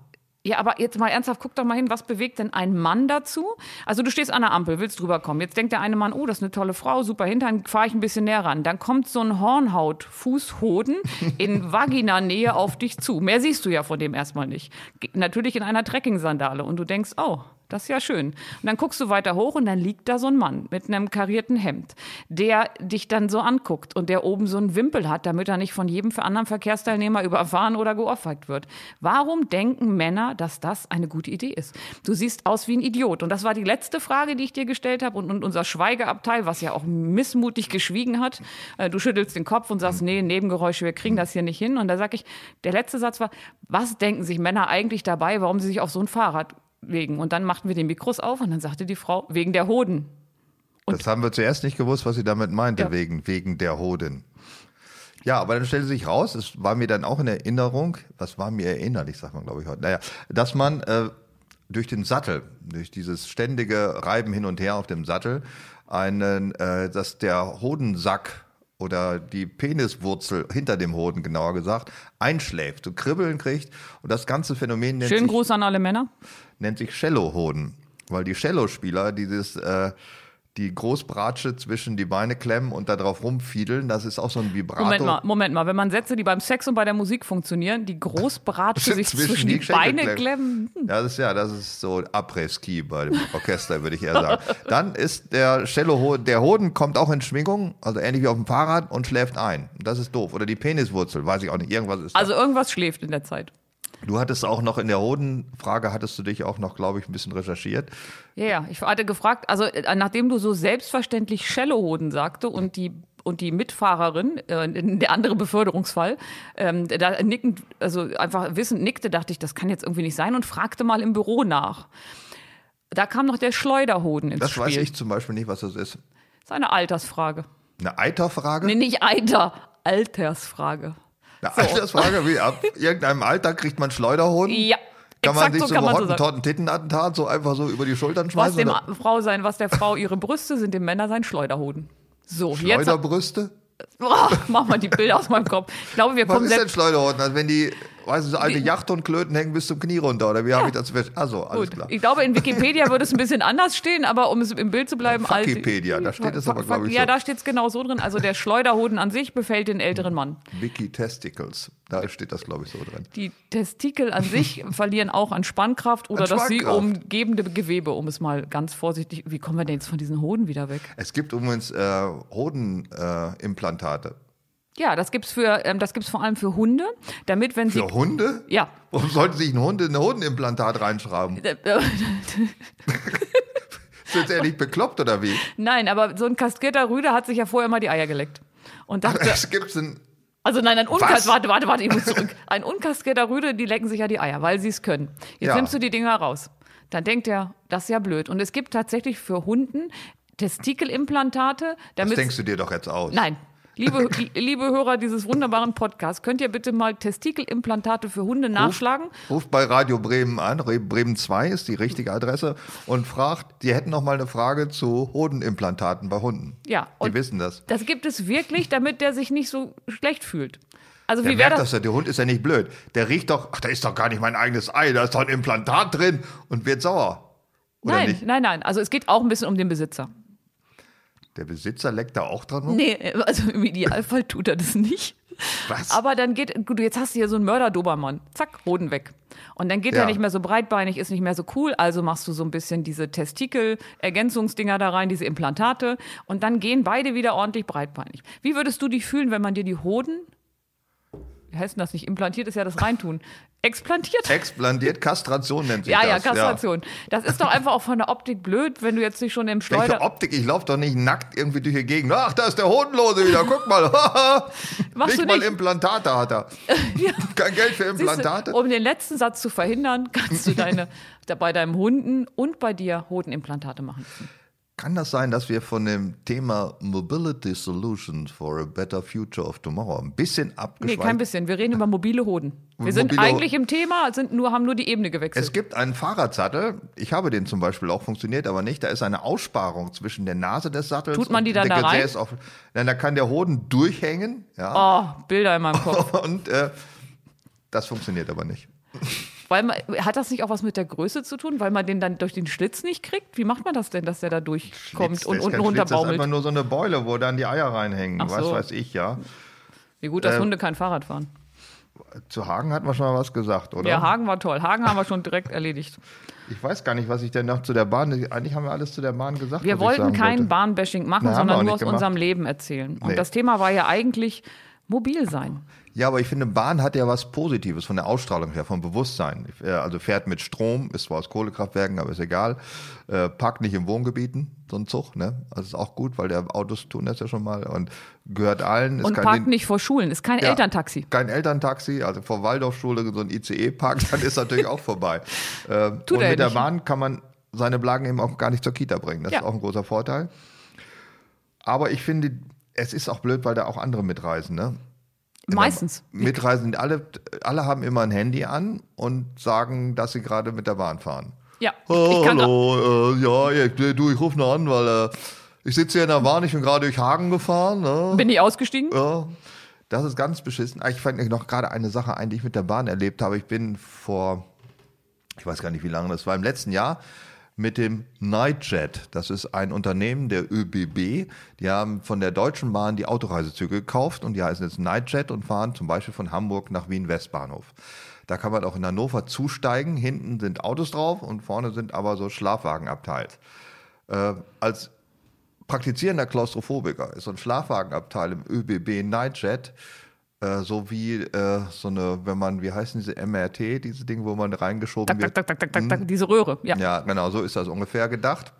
ja, aber jetzt mal ernsthaft, guck doch mal hin, was bewegt denn ein Mann dazu? Also du stehst an der Ampel, willst drüber kommen. Jetzt denkt der eine Mann, oh, das ist eine tolle Frau, super Hintern, fahre ich ein bisschen näher ran. Dann kommt so ein Hornhaut-Fußhoden in Vaginanähe auf dich zu. Mehr siehst du ja von dem erstmal nicht. Natürlich in einer Trekking-Sandale. Und du denkst, oh, das ist ja schön. Und dann guckst du weiter hoch und dann liegt da so ein Mann mit einem karierten Hemd, der dich dann so anguckt und der oben so einen Wimpel hat, damit er nicht von jedem anderen Verkehrsteilnehmer überfahren oder geohrfeigt wird. Warum denken Männer, dass das eine gute Idee ist? Du siehst aus wie ein Idiot. Und das war die letzte Frage, die ich dir gestellt habe. Und, und unser Schweigeabteil, was ja auch missmutig geschwiegen hat, äh, du schüttelst den Kopf und sagst, nee, Nebengeräusche, wir kriegen das hier nicht hin. Und da sage ich, der letzte Satz war, was denken sich Männer eigentlich dabei, warum sie sich auf so ein Fahrrad wegen. Und dann machten wir die Mikros auf und dann sagte die Frau, wegen der Hoden. Und das haben wir zuerst nicht gewusst, was sie damit meinte, ja. wegen, wegen der Hoden. Ja, aber dann stellte sich raus, es war mir dann auch in Erinnerung, was war mir erinnerlich, sagt man glaube ich heute, naja, dass man äh, durch den Sattel, durch dieses ständige Reiben hin und her auf dem Sattel, einen, äh, dass der Hodensack oder die Peniswurzel hinter dem Hoden, genauer gesagt, einschläft, so Kribbeln kriegt und das ganze Phänomen nennt Schönen Gruß an alle Männer nennt sich Cello-Hoden. Weil die Cello-Spieler dieses äh, die Großbratsche zwischen die Beine klemmen und da drauf rumfiedeln, das ist auch so ein Vibrato. Moment mal, Moment mal, wenn man Sätze, die beim Sex und bei der Musik funktionieren, die Großbratsche sich zwischen, zwischen die, die Beine klemmen. klemmen. Hm. Das ist ja, das ist so Après-Ski bei dem Orchester, würde ich eher sagen. Dann ist der Cello, der Hoden kommt auch in Schwingung, also ähnlich wie auf dem Fahrrad und schläft ein. Das ist doof. Oder die Peniswurzel, weiß ich auch nicht, irgendwas ist Also da. irgendwas schläft in der Zeit. Du hattest auch noch in der Hodenfrage, hattest du dich auch noch, glaube ich, ein bisschen recherchiert. Ja, ja, ich hatte gefragt, also äh, nachdem du so selbstverständlich Cello-Hoden sagte und die und die Mitfahrerin, äh, der andere Beförderungsfall, ähm, da nickend, also einfach wissend nickte, dachte ich, das kann jetzt irgendwie nicht sein und fragte mal im Büro nach. Da kam noch der Schleuderhoden ins das Spiel. Das weiß ich zum Beispiel nicht, was das ist. Das ist eine Altersfrage. Eine Eiterfrage? Nee, nicht Eiter, Altersfrage. Eine so. Altersfrage, wie ab irgendeinem Alter kriegt man Schleuderhoden? Ja. Kann man sich so, so Hottentotten-Tittenattentat so einfach so über die Schultern schmeißen? Was dem oder? Frau sein, was der Frau ihre Brüste sind, dem Männer sein Schleuderhoden. So, Schleuderbrüste? Jetzt, Oh, mach mal die Bilder aus meinem Kopf. Ich glaube, wir Was kommen ist denn Schleuderhorten? Also wenn die, weißt du, so alte Yachthundklöten hängen bis zum Knie runter, oder wie ja. habe ich das Also, alles Gut. klar. Ich glaube, in Wikipedia würde es ein bisschen anders stehen, aber um es im Bild zu bleiben. Wikipedia, da steht es aber, glaube ich, Ja, so. da steht es genau so drin. Also der Schleuderhoden an sich befällt den älteren Mann. Wiki Testicles, da steht das, glaube ich, so drin. Die Testikel an sich verlieren auch an Spannkraft oder an das sie umgebende Gewebe, um es mal ganz vorsichtig. Wie kommen wir denn jetzt von diesen Hoden wieder weg? Es gibt übrigens äh, Hodenimplantate. Äh, ja, das gibt's für, ähm, das gibt's vor allem für Hunde, damit wenn sie. Für Hunde? Ja. Warum sollten sich ein Hund in ein Hundenimplantat reinschrauben? Äh, äh, Ist jetzt ehrlich bekloppt oder wie? Nein, aber so ein kastrierter Rüde hat sich ja vorher mal die Eier geleckt. Und dachte, Ach, das gibt's ein. Also nein, ein unkastrierter, warte, warte, warte, ich muss zurück. Ein unkastrierter Rüde, die lecken sich ja die Eier, weil sie es können. Jetzt ja. nimmst du die Dinger raus. Dann denkt er, das ist ja blöd. Und es gibt tatsächlich für Hunden Testikelimplantate. Damit das denkst du dir doch jetzt aus. Nein, Liebe, liebe Hörer dieses wunderbaren Podcasts, könnt ihr bitte mal Testikelimplantate für Hunde nachschlagen? Ruft, ruft bei Radio Bremen an, Bremen 2 ist die richtige Adresse und fragt, die hätten noch mal eine Frage zu Hodenimplantaten bei Hunden. Ja. Die wissen das. Das gibt es wirklich, damit der sich nicht so schlecht fühlt. Also der wie wäre merkt das? das ja, der Hund ist ja nicht blöd. Der riecht doch, ach, da ist doch gar nicht mein eigenes Ei, da ist doch ein Implantat drin und wird sauer. Oder Nein, nicht? nein, nein. Also es geht auch ein bisschen um den Besitzer. Der Besitzer leckt da auch dran rum? Nee, also im Idealfall tut er das nicht. Was? Aber dann geht, gut, jetzt hast du hier so einen Mörder-Dobermann. Zack, Hoden weg. Und dann geht Ja. er nicht mehr so breitbeinig, ist nicht mehr so cool. Also machst du so ein bisschen diese Testikel-Ergänzungsdinger da rein, diese Implantate. Und dann gehen beide wieder ordentlich breitbeinig. Wie würdest du dich fühlen, wenn man dir die Hoden, heißt das nicht? Implantiert ist ja das Reintun. Explantiert? Explantiert, Kastration nennt sich ja, das. ja, Kastration. Das ist doch einfach auch von der Optik blöd, wenn du jetzt nicht schon im Welche Schleuder... Optik? Ich laufe doch nicht nackt irgendwie durch die Gegend. Ach, da ist der Hodenlose wieder. Guck mal. Machst nicht du mal nicht. Implantate hat er. Kein Geld für Implantate. Du, um den letzten Satz zu verhindern, kannst du deine, bei deinem Hunden und bei dir Hodenimplantate machen. Kann das sein, dass wir von dem Thema Mobility Solutions for a Better Future of Tomorrow ein bisschen Nee, abgeschweift kein bisschen. Wir reden über mobile Hoden. Wir sind Mobile eigentlich im Thema, sind nur, haben nur die Ebene gewechselt. Es gibt einen Fahrradsattel, ich habe den zum Beispiel auch, funktioniert aber nicht. Da ist eine Aussparung zwischen der Nase des Sattels Tut man die dann da rein? Auf. Nein, da kann der Hoden durchhängen, ja. oh, Bilder in meinem Kopf. Und äh, das funktioniert aber nicht. Weil man, hat das nicht auch was mit der Größe zu tun? Weil man den dann durch den Schlitz nicht kriegt? Wie macht man das denn, dass der da durchkommt Schlitz, und unten Schlitz, Das ist runterbaumelt? einfach nur so eine Beule, wo dann die Eier reinhängen. Ach Was so. weiß ich, ja. Wie gut, dass Ähm, Hunde kein Fahrrad fahren. Zu Hagen hat man schon mal was gesagt, oder? Ja, Hagen war toll. Hagen haben wir schon direkt erledigt. Ich weiß gar nicht, was ich denn noch zu der Bahn. Eigentlich haben wir alles zu der Bahn gesagt. Wir wollten kein wollte. Bahnbashing machen, Na, wir sondern nur aus gemacht. unserem Leben erzählen. Und Nee. das Thema war ja eigentlich mobil sein. Ja, aber ich finde, Bahn hat ja was Positives von der Ausstrahlung her, vom Bewusstsein. Äh, Also fährt mit Strom, ist zwar aus Kohlekraftwerken, aber ist egal. Äh, parkt nicht in Wohngebieten, so ein Zug, ne? Also ist auch gut, weil der Autos tun das ja schon mal und gehört allen. Und parkt nicht vor Schulen, ist kein Ja. Elterntaxi. Kein Elterntaxi, also vor Waldorfschule so ein ICE parkt, dann ist natürlich auch vorbei. Tut und mit der nicht. Bahn kann man seine Blagen eben auch gar nicht zur Kita bringen. Das Ja. ist auch ein großer Vorteil. Aber ich finde, es ist auch blöd, weil da auch andere mitreisen, ne? Meistens. Mitreisen, alle, alle haben immer ein Handy an und sagen, dass sie gerade mit der Bahn fahren. Ja, Oh, ich kann hallo, äh, ja, ich, du, ich rufe nur an, weil äh, ich sitze hier in der Bahn, ich bin gerade durch Hagen gefahren. Ne? bin ich ausgestiegen. Ja, das ist ganz beschissen. Ah, Ich fand noch gerade eine Sache ein, die ich mit der Bahn erlebt habe. Ich bin vor, ich weiß gar nicht wie lange, das war im letzten Jahr, mit dem Nightjet. Das ist ein Unternehmen der ÖBB. Die haben von der Deutschen Bahn die Autoreisezüge gekauft und die heißen jetzt Nightjet und fahren zum Beispiel von Hamburg nach Wien Westbahnhof. Da kann man auch in Hannover zusteigen. Hinten sind Autos drauf und vorne sind aber so Schlafwagen abteilt. Äh, als praktizierender Klaustrophobiker ist so ein Schlafwagenabteil im ÖBB Nightjet äh, so wie äh, so eine, wenn man, wie heißen diese MRT, diese Dinge, wo man reingeschoben Tak, wird. tak, tak, tak, tak, tak, diese Röhre. Ja. Ja, genau, so ist das ungefähr gedacht.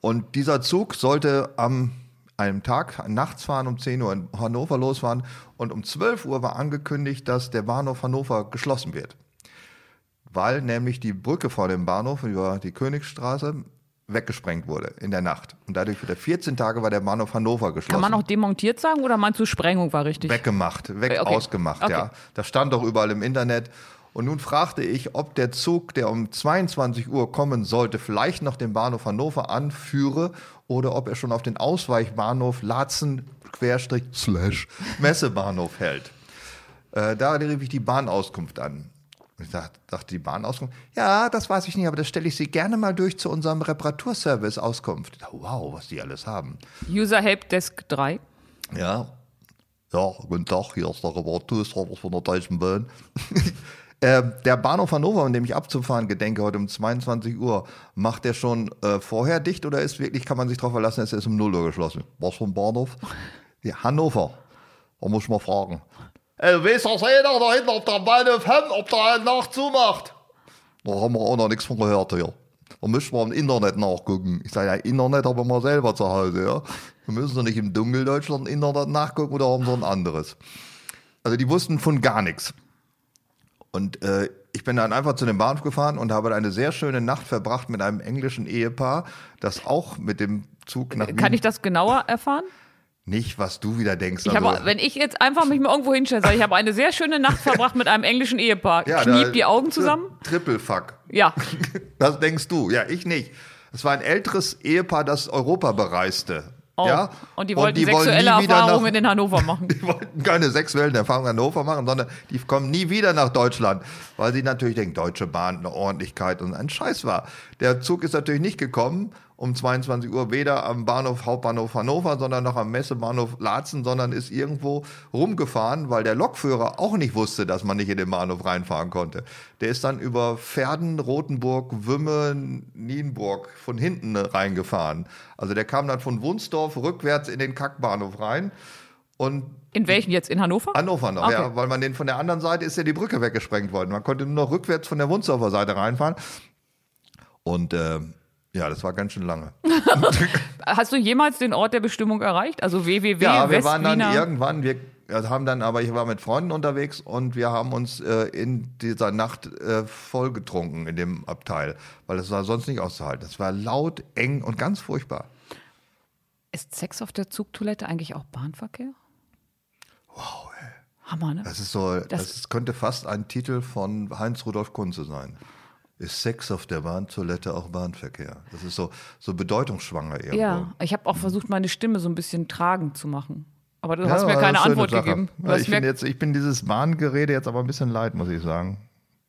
Und dieser Zug sollte am einem Tag nachts fahren, um 10 Uhr in Hannover losfahren und um 12 Uhr war angekündigt, dass der Bahnhof Hannover geschlossen wird. Weil nämlich die Brücke vor dem Bahnhof über die Königsstraße weggesprengt wurde in der Nacht. Und dadurch wieder 14 Tage war der Bahnhof Hannover geschlossen. Kann man auch demontiert sagen oder meinst du Sprengung war richtig? Weggemacht, weg okay. ausgemacht, Okay. ja. Das stand doch überall im Internet. Und nun fragte ich, ob der Zug, der um 22 Uhr kommen sollte, vielleicht noch den Bahnhof Hannover anführe oder ob er schon auf den Ausweichbahnhof Latzen Querstrich slash Messebahnhof hält. Äh, da rief ich die Bahnauskunft an. Ich dachte, dachte die Bahnauskunft, ja, das weiß ich nicht, aber das stelle ich Sie gerne mal durch zu unserem Reparaturservice Auskunft. Ich dachte, Wow, was die alles haben. User Help Desk 3. Ja. Ja, guten Tag, hier ist der Reparaturservice von der Deutschen Bahn. äh, der Bahnhof Hannover, in dem ich abzufahren gedenke, heute um 22 Uhr, macht der schon äh, vorher dicht oder ist wirklich, kann man sich darauf verlassen, es ist um 0 Uhr geschlossen? Was für ein Bahnhof? Ja, Hannover. Da muss ich mal fragen. Ey, weiß das jeder da hinten auf der Bahnhof Hemm, ob der halt nach zumacht? Da haben wir auch noch nichts von gehört hier. Da müssen wir im Internet nachgucken. Ich sage, ja, Internet haben wir selber zu Hause, ja. Wir müssen doch nicht im Dunkeldeutschland im Internet nachgucken oder haben so ein anderes. Also die wussten von gar nichts. Und äh, ich bin dann einfach zu dem Bahnhof gefahren und habe eine sehr schöne Nacht verbracht mit einem englischen Ehepaar, das auch mit dem Zug nach Kann Wien... ich das genauer erfahren? Nicht, was du wieder denkst. Ich also- habe, wenn ich jetzt einfach mich mal irgendwo hinstelle, sage ich habe eine sehr schöne Nacht verbracht mit einem englischen Ehepaar. Ja, Kniep da- die Augen zusammen? Triple Fuck. Ja. Das denkst du. Ja, ich nicht. Es war ein älteres Ehepaar, das Europa bereiste. Oh. Ja? Und die wollten die wollen sexuelle wieder Erfahrungen nach- in Hannover machen. Die wollten keine sexuellen Erfahrungen in Hannover machen, sondern die kommen nie wieder nach Deutschland, weil sie natürlich denken, Deutsche Bahn, eine Ordentlichkeit und ein Scheiß war. Der Zug ist natürlich nicht gekommen um 22 Uhr, weder am Bahnhof Hauptbahnhof Hannover, sondern noch am Messebahnhof Laatzen, sondern ist irgendwo rumgefahren, weil der Lokführer auch nicht wusste, dass man nicht in den Bahnhof reinfahren konnte. Der ist dann über Pferden, Rothenburg, Wümme, Nienburg von hinten reingefahren. Also der kam dann von Wunsdorf rückwärts in den Kackbahnhof rein und In welchen jetzt? In Hannover? Hannover noch, Okay. ja, weil man den von der anderen Seite ist ja die Brücke weggesprengt worden. Man konnte nur noch rückwärts von der Wunsdorfer Seite reinfahren. Und äh, ja, das war ganz schön lange. Hast du jemals den Ort der Bestimmung erreicht? Also www. Ja, wir waren dann irgendwann, wir haben dann, aber ich war mit Freunden unterwegs und wir haben uns äh, in dieser Nacht äh, voll getrunken in dem Abteil, weil es war sonst nicht auszuhalten. Es war laut, eng und ganz furchtbar. Ist Sex auf der Zugtoilette eigentlich auch Bahnverkehr? Wow, ey. Hammer, ne? Das ist so, das, Das- könnte fast ein Titel von Heinz Rudolf Kunze sein. Ist Sex auf der Bahntoilette auch Bahnverkehr? Das ist so, so bedeutungsschwanger irgendwo. Ja, ich habe auch versucht, meine Stimme so ein bisschen tragend zu machen. Aber du Ja, hast mir keine Antwort Sache. gegeben. Ja, ich, bin jetzt, ich bin dieses Bahngerede jetzt aber ein bisschen leid, muss ich sagen.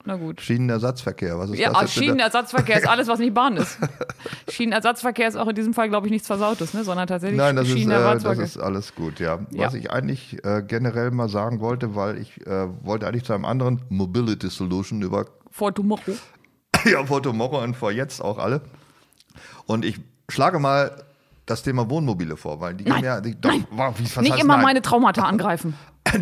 na gut. Schienenersatzverkehr, was ist Ja, das ah, wieder? Schienenersatzverkehr ist alles, was nicht Bahn ist. Schienenersatzverkehr ist auch in diesem Fall, glaube ich, nichts Versautes, ne? sondern tatsächlich Nein, das ist, äh, Schienenersatzverkehr. das ist alles gut, ja. Ja. Was ich eigentlich äh, generell mal sagen wollte, weil ich äh, wollte eigentlich zu einem anderen Mobility Solution über For tomorrow. ja, vor Tomorrow und vor jetzt auch alle. Und ich schlage mal das Thema Wohnmobile vor, weil die Nein, ja, die, doch, wow, wie, was Nicht heißt immer nein? meine Traumata angreifen.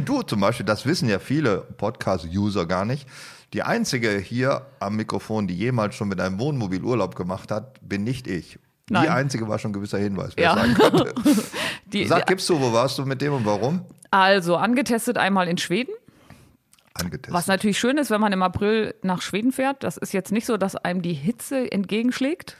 Du zum Beispiel, das wissen ja viele Podcast-User gar nicht. Die einzige hier am Mikrofon, die jemals schon mit einem Wohnmobil Urlaub gemacht hat, bin nicht ich. Die Nein. einzige war schon ein gewisser Hinweis, wer Ja. sein könnte. Die, Sag, gibst du, wo warst du mit dem und warum? also angetestet einmal in Schweden. Angetestet. Was natürlich schön ist, wenn man im April nach Schweden fährt. Das ist jetzt nicht so, dass einem die Hitze entgegenschlägt.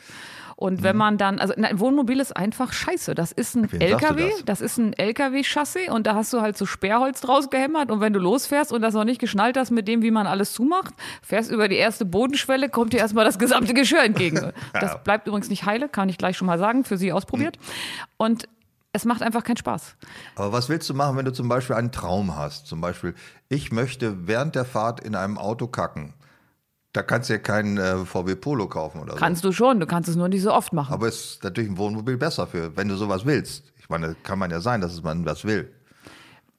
Und Mhm. wenn man dann, also ein Wohnmobil ist einfach scheiße. Das ist ein du LKW, das? das? ist ein LKW-Chassis und da hast du halt so Sperrholz draus gehämmert und wenn du losfährst und das noch nicht geschnallt hast mit dem, wie man alles zumacht, fährst über die erste Bodenschwelle, kommt dir erstmal das gesamte Geschirr entgegen. Das bleibt übrigens nicht heile, kann ich gleich schon mal sagen, für Sie ausprobiert. Und es macht einfach keinen Spaß. Aber was willst du machen, wenn du zum Beispiel einen Traum hast? Zum Beispiel, ich möchte während der Fahrt in einem Auto kacken. Da kannst du ja keinen äh, VW Polo kaufen oder so. Kannst du schon, du kannst es nur nicht so oft machen. Aber es ist natürlich ein Wohnmobil besser für, wenn du sowas willst. Ich meine, kann man ja sein, dass man was will.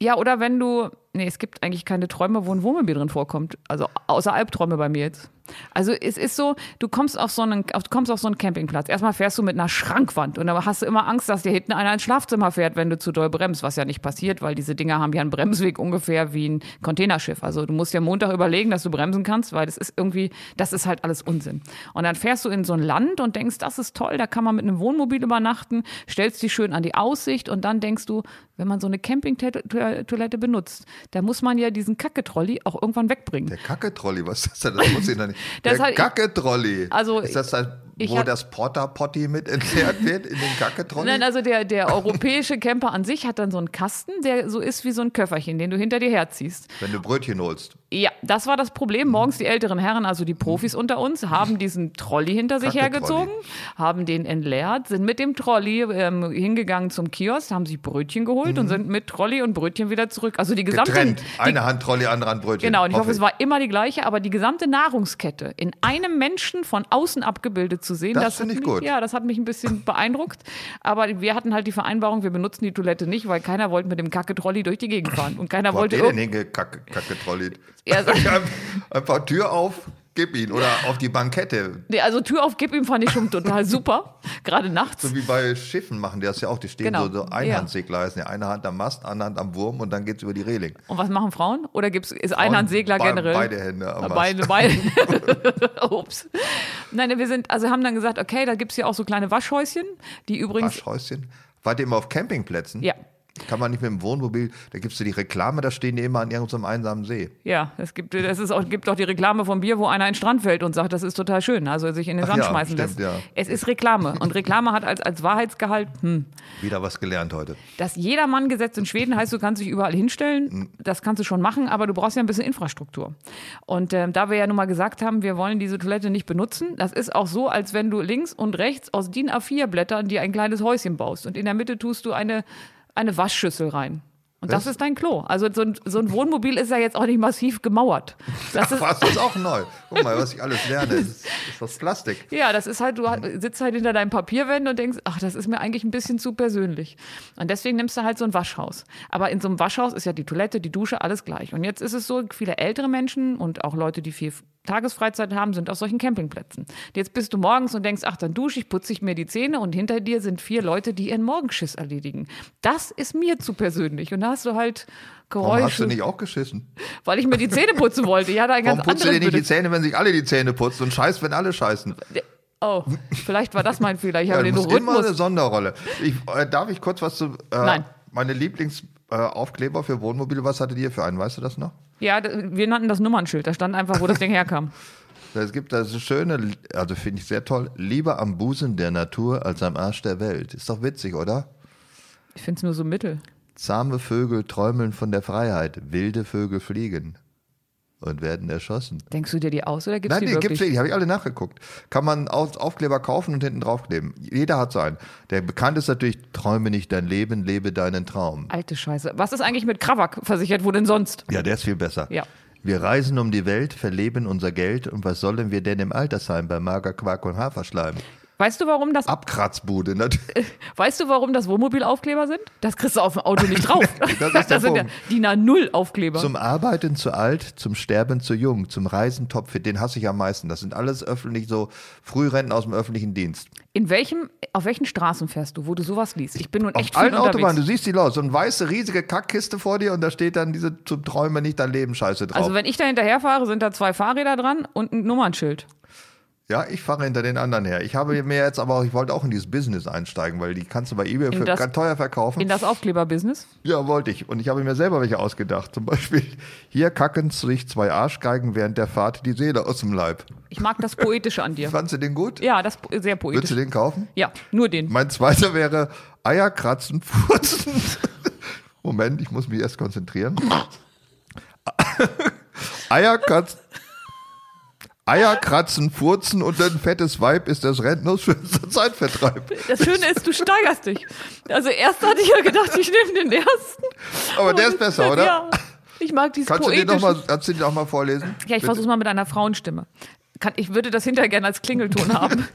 Ja, oder wenn du. Nee, es gibt eigentlich keine Träume, wo ein Wohnmobil drin vorkommt. Also außer Albträume bei mir jetzt. Also es ist so, du kommst auf so einen, du kommst auf so einen Campingplatz. Erstmal fährst du mit einer Schrankwand und dann hast du immer Angst, dass dir hinten einer ins Schlafzimmer fährt, wenn du zu doll bremst, was ja nicht passiert, weil diese Dinger haben ja einen Bremsweg ungefähr wie ein Containerschiff. Also du musst ja Montag überlegen, dass du bremsen kannst, weil das ist irgendwie, das ist halt alles Unsinn. Und dann fährst du in so ein Land und denkst, das ist toll, da kann man mit einem Wohnmobil übernachten, stellst dich schön an die Aussicht und dann denkst du, wenn man so eine Campingtoilette benutzt, da muss man ja diesen Kacketrolli auch irgendwann wegbringen. Der Kacke-Trolli, was ist das denn? Das muss ich noch nicht. Der hat- Kacke-Trolli. Also, ist das das, ich wo das Porta-Potty mit entleert wird in den Kacke-Trolli? Nein, also der, der europäische Camper an sich hat dann so einen Kasten, der so ist wie so ein Köfferchen, den du hinter dir herziehst. Wenn du Brötchen holst. Ja, das war das Problem. Morgens die älteren Herren, also die Profis unter uns, haben diesen Trolley hinter sich hergezogen, haben den entleert, sind mit dem Trolley ähm, hingegangen zum Kiosk, haben sich Brötchen geholt und sind mit Trolley und Brötchen wieder zurück. Also die gesamte Getrennt. die, Eine Hand Trolli, andere Hand Brötchen. Genau, und ich hoffe, es ich. war immer die gleiche, aber die gesamte Nahrungskette in einem Menschen von außen abgebildet zu sehen, Das das, finde hat ich mich, gut. Ja, das hat mich ein bisschen beeindruckt. Aber wir hatten halt die Vereinbarung, wir benutzen die Toilette nicht, weil keiner wollte mit dem Kacke-Trolley durch die Gegend fahren. Und keiner Wo habt wollte ihr denn hingekacke Kacke Ja, so- Einfach Tür auf, gib ihn. Oder auf die Bankette. Nee, also Tür auf, gib ihm fand ich schon total super. Gerade nachts. So wie bei Schiffen machen die das ja auch. Die stehen Genau. so, so Einhandsegler heißen die. Eine Hand am Mast, andere Hand am Wurm und dann geht's über die Reling. Und was machen Frauen? Oder gibt's, ist Einhandsegler Be- generell? Beide Hände am Mast. Beide, beide. Ups. Nein, wir sind, also haben dann gesagt, okay, da gibt's hier auch so kleine Waschhäuschen, die übrigens, Waschhäuschen. Wart ihr immer auf Campingplätzen? ja, Kann man nicht mit dem Wohnmobil, da gibst du die Reklame, da stehen die immer an irgendeinem einsamen See. Ja, es gibt, es ist auch, gibt auch die Reklame vom Bier, wo einer in den Strand fällt und sagt, das ist total schön, also sich in den Ach Sand ja, schmeißen stimmt, lässt. ja. Es ist Reklame und Reklame hat als, als Wahrheitsgehalt, hm, Wieder was gelernt heute. das Jedermann-Gesetz in Schweden heißt, du kannst dich überall hinstellen. Das kannst du schon machen, aber du brauchst ja ein bisschen Infrastruktur. Und ähm, da wir ja nun mal gesagt haben, wir wollen diese Toilette nicht benutzen, das ist auch so, als wenn du links und rechts aus DIN A4-Blättern dir ein kleines Häuschen baust und in der Mitte tust du eine, eine Waschschüssel rein. Und das Was? ist dein Klo. Also so ein, so ein Wohnmobil ist ja jetzt auch nicht massiv gemauert. Das ist, Was, das ist auch neu. Guck mal, was ich alles lerne. Das ist, ist das Plastik. Ja, das ist halt, du sitzt halt hinter deinem Papierwände und denkst, ach, das ist mir eigentlich ein bisschen zu persönlich. Und deswegen nimmst du halt so ein Waschhaus. Aber in so einem Waschhaus ist ja die Toilette, die Dusche, alles gleich. Und jetzt ist es so, viele ältere Menschen und auch Leute, die viel Tagesfreizeit haben, sind auf solchen Campingplätzen. Jetzt bist du morgens und denkst, ach, dann dusche ich, putze ich mir die Zähne und hinter dir sind vier Leute, die ihren Morgenschiss erledigen. Das ist mir zu persönlich. Und da hast du halt Warum hast Geräusche, du nicht auch geschissen? weil ich mir die Zähne putzen wollte. Hatte ein Warum ganz putzt du dir nicht die. Zähne, wenn sich alle die Zähne putzen und scheiß, wenn alle scheißen? Oh, vielleicht war das mein Fehler. Ich Ja, habe du den musst immer Rhythmus. eine Sonderrolle. Ich, äh, darf ich kurz was zu. Äh, Nein. Meine Lieblingsaufkleber äh, für Wohnmobile, was hattet ihr für einen? Weißt du das noch? Ja, wir nannten das Nummernschild. Da stand einfach, wo das Ding herkam. Es gibt das schöne, also finde ich sehr toll, lieber am Busen der Natur als am Arsch der Welt. Ist doch witzig, oder? Ich finde es nur so mittel. Zahme Vögel träumeln von der Freiheit, wilde Vögel fliegen und werden erschossen. Denkst du dir die aus oder gibt's Nein, die die wirklich? gibt's wirklich, die habe ich alle nachgeguckt. Kann man auf, Aufkleber kaufen und hinten draufkleben. Jeder hat so einen. Der bekannt ist natürlich, träume nicht dein Leben, lebe deinen Traum. Alte Scheiße. Was ist eigentlich mit Krawak versichert? Wo denn sonst? Ja, der ist viel besser. Ja. Wir reisen um die Welt, verleben unser Geld und was sollen wir denn im Altersheim bei Magerquark und Haferschleim? Weißt du, warum das, Abkratzbude, natürlich. weißt du, warum das Wohnmobilaufkleber sind? Das kriegst du auf dem Auto nicht drauf. Das der sind ja. DIN A0 Aufkleber. Zum Arbeiten zu alt, zum Sterben zu jung, zum Reisen topfit, den hasse ich am meisten. Das sind alles öffentlich so Frührenten aus dem öffentlichen Dienst. In welchem, auf welchen Straßen fährst du, wo du sowas liest? Ich bin nun Auf echt viel allen unterwegs. Autobahnen, du siehst die Leute, so eine weiße, riesige Kackkiste vor dir und da steht dann diese zum Träumen nicht dein Leben Scheiße drauf. Also wenn ich da hinterher fahre, sind da zwei Fahrräder dran und ein Nummernschild. Ja, ich fahre hinter den anderen her. Ich habe mir jetzt aber auch, ich wollte auch in dieses Business einsteigen, weil die kannst du bei eBay In für das- ganz teuer verkaufen. In das Aufkleberbusiness. Ja, wollte ich. Und ich habe mir selber welche ausgedacht. Zum Beispiel, hier kacken sich zwei Arschgeigen während der Fahrt die Seele aus dem Leib. Ich mag das Poetische an dir. Fandst du den gut? Ja, das ist sehr Würdest poetisch. du den kaufen? Ja, nur den. Mein zweiter wäre Eier kratzen, furzen. Moment, ich muss mich erst konzentrieren. Eier kratzen. Eier kratzen, furzen und ein fettes Weib ist das Rentners schönster Zeitvertreib. Das Schöne ist, du steigerst dich. Also erst hatte ich ja gedacht, ich nehme den ersten. Aber der ist besser, oder? Ja. Ich mag dieses Kannst du den poetische. noch mal, kannst du den auch mal vorlesen? ja, ich versuche mal mit einer Frauenstimme. Kann, ich würde das hinterher gerne als Klingelton haben.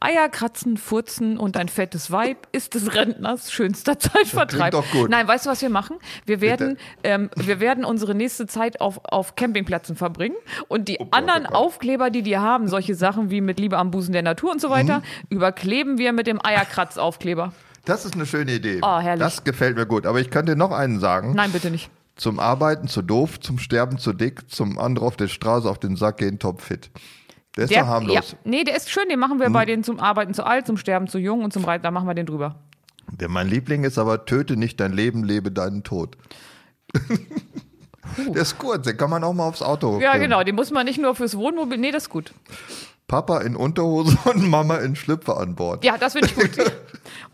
Eier kratzen, furzen und ein fettes Weib ist des Rentners schönster Zeitvertreib. Doch gut. Nein, weißt du, was wir machen? Wir werden, ähm, wir werden unsere nächste Zeit auf, auf Campingplätzen verbringen und die anderen oh Gott. Aufkleber, die die haben, solche Sachen wie mit Liebe am Busen der Natur und so weiter, Mhm. überkleben wir mit dem Eierkratzaufkleber. Das ist eine schöne Idee. Oh, herrlich. Das gefällt mir gut. Aber ich könnte noch einen sagen. Nein, bitte nicht. Zum Arbeiten zu doof, zum Sterben zu dick, zum anderen auf der Straße auf den Sack gehen topfit. Der ist Der, doch harmlos. Ja, nee, der ist schön, den machen wir bei den zum Arbeiten zu alt, zum Sterben zu jung und zum Reiten, da machen wir den drüber. Der mein Liebling ist aber töte nicht dein Leben, lebe deinen Tod. Der ist kurz, den kann man auch mal aufs Auto. Ja, kleben. genau, den muss man nicht nur fürs Wohnmobil, nee, das ist gut. Papa in Unterhose und Mama in Schlüpfer an Bord. Ja, das finde ich gut.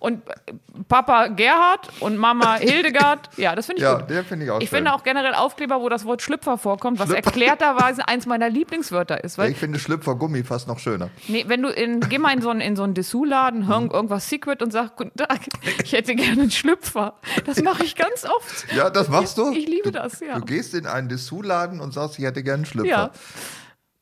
Und äh, Papa Gerhard und Mama Hildegard, ja, das finde ich Ja, gut. der finde ich auch Ich schön. finde auch generell Aufkleber, wo das Wort Schlüpfer vorkommt, was Schlüpfer. erklärterweise eins meiner Lieblingswörter ist. Ja, Weil, ich finde Schlüpfergummi fast noch schöner. nee, wenn du in, geh mal in so einen, in so einen Dessous-Laden, hör irgendwas Secret und sag, guten Tag, ich hätte gerne einen Schlüpfer. Das mache ich ganz oft. Ja, das machst du? Ich liebe das, ja. Du gehst in einen Dessous-Laden und sagst, ich hätte gerne einen Schlüpfer. Ja.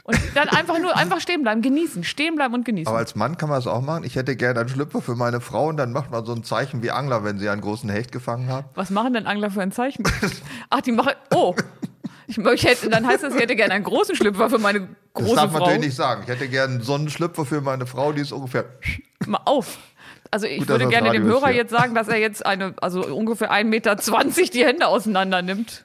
Und dann einfach nur einfach stehen bleiben, genießen, stehen bleiben und genießen. Aber als Mann kann man es auch machen. Ich hätte gerne einen Schlüpfer für meine Frau und dann macht man so ein Zeichen wie Angler, wenn sie einen großen Hecht gefangen haben. Was machen denn Angler für ein Zeichen? Ach, die machen. Oh. Ich, ich hätte, dann heißt das, ich hätte gerne einen großen Schlüpfer für meine Das große darf man Frau. natürlich nicht sagen. Ich hätte gerne so einen Schlüpfer für meine Frau, die ist ungefähr. Mal auf. Also ich Gut, würde das gerne dem Hörer jetzt sagen, dass er jetzt eine, also ungefähr 1,20 Meter die Hände auseinander nimmt.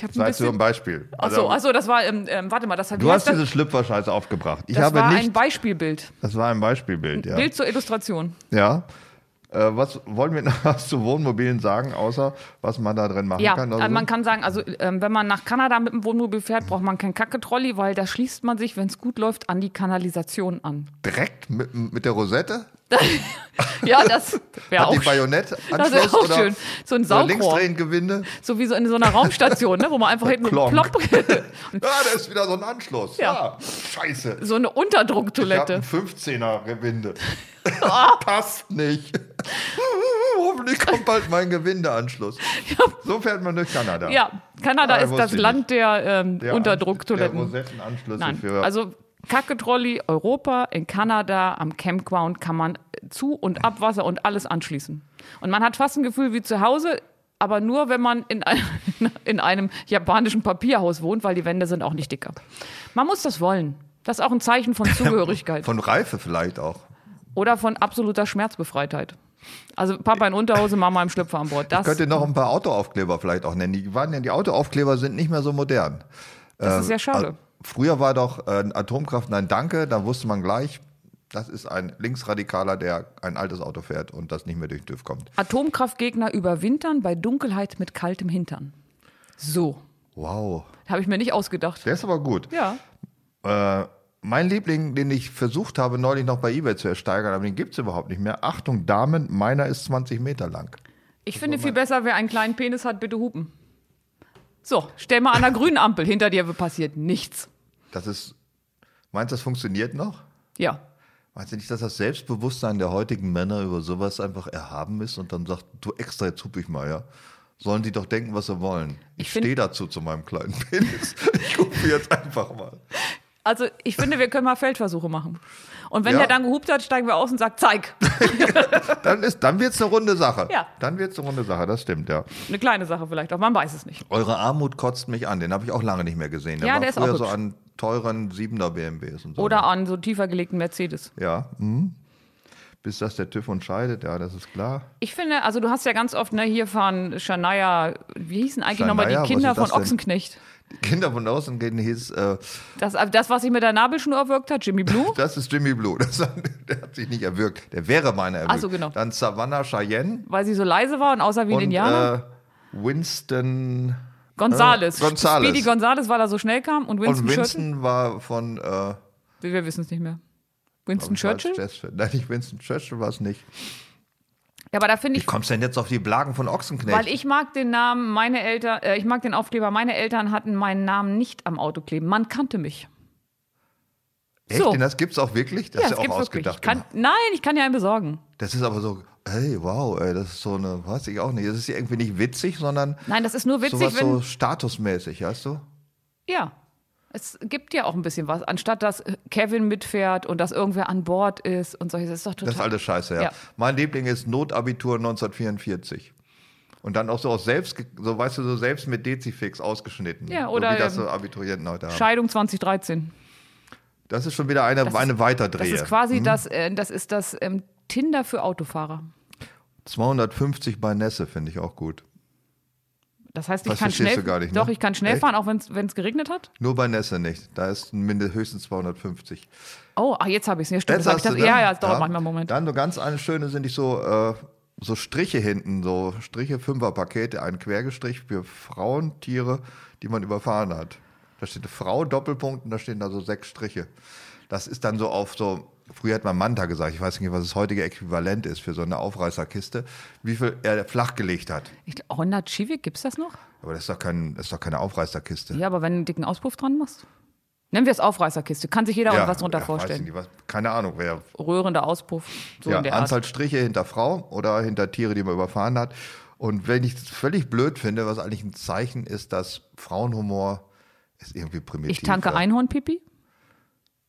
Ich habe ein heißt nur ein bisschen. Beispiel. Achso, achso, das war, ähm, ähm, warte mal, das, Du hast diese Schlüpferscheiße aufgebracht. Ich das habe war nicht. ein Beispielbild. das war ein Beispielbild, ja. Bild zur Illustration. Ja. Äh, was wollen wir noch was zu Wohnmobilen sagen, außer was man da drin machen Ja, kann? äh, man kann sagen, also ähm, wenn man nach Kanada mit dem Wohnmobil fährt, braucht man kein Kacke-Trolley, weil da schließt man sich, wenn es gut läuft, an die Kanalisation an. direkt mit, mit der Rosette? Ja, das wäre auch, Bajonettanschluss das wär auch schön. So ein Saugrohr. So wie so in so einer Raumstation, ne, wo man einfach hinten plopp, Ja, da ist wieder so ein Anschluss. Ja. Ja, scheiße. so eine Ich Unterdrucktoilette. ein 15er Gewinde. Passt nicht. Hoffentlich kommt bald mein Gewindeanschluss. So fährt man durch Kanada. Ja, Kanada Ah, ist das ich Land der, ähm, Der Unterdrucktoiletten. Der Rosettenanschlüsse Nein, für. also Kacke-Trolley, Europa, in Kanada, am Campground kann man Zu- und Abwasser und alles anschließen. Und man hat fast ein Gefühl wie zu Hause, aber nur, wenn man in, ein, in einem japanischen Papierhaus wohnt, weil die Wände sind auch nicht dicker. Man muss das wollen. Das ist auch ein Zeichen von Zugehörigkeit von Reife vielleicht auch. oder von absoluter Schmerzbefreitheit. Also Papa in Unterhose, Mama im Schlüpfer an Bord. Das, Könnt ihr noch ein paar Autoaufkleber vielleicht auch nennen? Die, waren ja, die Autoaufkleber sind nicht mehr so modern. das ist ja schade. Früher war doch äh, Atomkraft nein danke, da wusste man gleich, das ist ein Linksradikaler, der ein altes Auto fährt und das nicht mehr durch den TÜV kommt. Atomkraftgegner überwintern bei Dunkelheit mit kaltem Hintern. So, Wow, habe ich mir nicht ausgedacht. der ist aber gut. Ja. Äh, mein Liebling, den ich versucht habe, neulich noch bei eBay zu ersteigern, aber den gibt es überhaupt nicht mehr. Achtung, Damen, meiner ist 20 Meter lang. Ich finde viel besser, wer einen kleinen Penis hat, bitte hupen. So, stell mal an der grünen Ampel. Hinter dir passiert nichts. Das ist, meinst du, das funktioniert noch? Ja. Meinst du nicht, dass das Selbstbewusstsein der heutigen Männer über sowas einfach erhaben ist und dann sagt, du extra, jetzt hup ich mal, ja? Sollen die doch denken, was sie wollen. Ich, Ich stehe dazu zu meinem kleinen Penis. Ich hupe jetzt einfach mal. Also, ich finde, wir können mal Feldversuche machen. Und wenn Ja. der dann gehupt hat, steigen wir aus und sagen, zeig. Dann, ist- dann wird es eine runde Sache. Ja. Dann wird es eine runde Sache, das stimmt, ja. Eine kleine Sache vielleicht auch, man weiß es nicht. Eure Armut kotzt mich an, den habe ich auch lange nicht mehr gesehen. Der Ja, war der ist früher auch so hübsch. an teuren 7er BMWs und so. Oder an so tiefer gelegten Mercedes. Ja. Mhm. Bis das der TÜV entscheidet, ja, das ist klar. Ich finde, also du hast ja ganz oft, ne, hier fahren Shania, wie hießen eigentlich nochmal die Kinder von denn? Kinder von außen gehen hieß, äh, Das, das, was sich mit der Nabelschnur erwirkt hat, Jimmy Blue. das ist Jimmy Blue. Das, der hat sich nicht erwürgt. Der wäre meine erwürgt. Ach so, genau. Dann Savannah Cheyenne weil sie so leise war und außer wie ein Indianer. äh, Winston Gonzales. äh, Gonzales. Speedy Gonzales, weil er so schnell kam. Und Winston, und. Winston war von äh, Wir, wissen es nicht mehr. Winston Churchill? Nein, nicht Winston Churchill war es nicht. Ja, aber da finde Wie ich, kommst du denn jetzt auf die Blagen von Ochsenknecht? weil ich mag den Namen, meine Eltern, äh, ich mag den Aufkleber, meine Eltern hatten meinen Namen nicht am Auto kleben. Man kannte mich. Echt? so. Denn das gibt's auch wirklich? Das ja, ist es ja auch wirklich. Ich ausgedacht. kann, gemacht. nein, ich kann ja einen besorgen. Das ist aber so, hey, wow, ey, das ist so eine, weiß ich auch nicht. Das ist ja irgendwie nicht witzig, sondern Nein, das ist nur witzig, sowas wenn. so statusmäßig, weißt du? Ja. Es gibt ja auch ein bisschen was. Anstatt dass Kevin mitfährt und dass irgendwer an Bord ist und solches, das ist doch total. Das ist alles scheiße, ja. Ja. Mein Liebling ist Notabitur 1944. Und dann auch so aus selbst, so weißt du, so selbst mit Dezifix ausgeschnitten. Ja, oder, so wie das so Abiturienten heute haben. Scheidung 2013. Das ist schon wieder eine, Das eine ist- Weiterdrehe. Das ist quasi das, äh, das ist das ähm, Tinder für Autofahrer. 250 bei Nässe finde ich auch gut. Das heißt, ich kann schnell, du gar nicht, ne? doch, ich kann schnell Echt? fahren, auch wenn es geregnet hat. Nur bei Nässe nicht. Da ist mindestens höchstens 250. Oh, ach, jetzt habe ich es. Ja, stimmt. Jetzt hab hast ich du, das, ne? ja, ja, es dauert manchmal einen Moment. Dann so ganz eine schöne sind die so, äh, so Striche hinten, so Striche, Fünferpakete, ein Quergestrich für Frauen, Tiere, die man überfahren hat. Da steht eine Frau, Doppelpunkt und da stehen da so sechs Striche. Das ist dann so auf so, früher hat man Manta gesagt, ich weiß nicht, was das heutige Äquivalent ist für so eine Aufreißerkiste, wie viel er flachgelegt hat. Ich, glaub, Honda Civic, gibt es das noch? Aber das ist doch, kein, das ist doch keine Aufreißerkiste. Ja, aber wenn du einen dicken Auspuff dran machst? Nennen wir es Aufreißerkiste. Kann sich jeder Ja, auch was drunter ja, vorstellen. ich nicht, was, keine Ahnung, wer Rührender Auspuff, so ja, in der Art. Anzahl Striche hinter Frau oder hinter Tiere, die man überfahren hat. Und wenn ich es völlig blöd finde, was eigentlich ein Zeichen ist, dass Frauenhumor ist irgendwie primitiv. Ich tanke. Einhornpipi.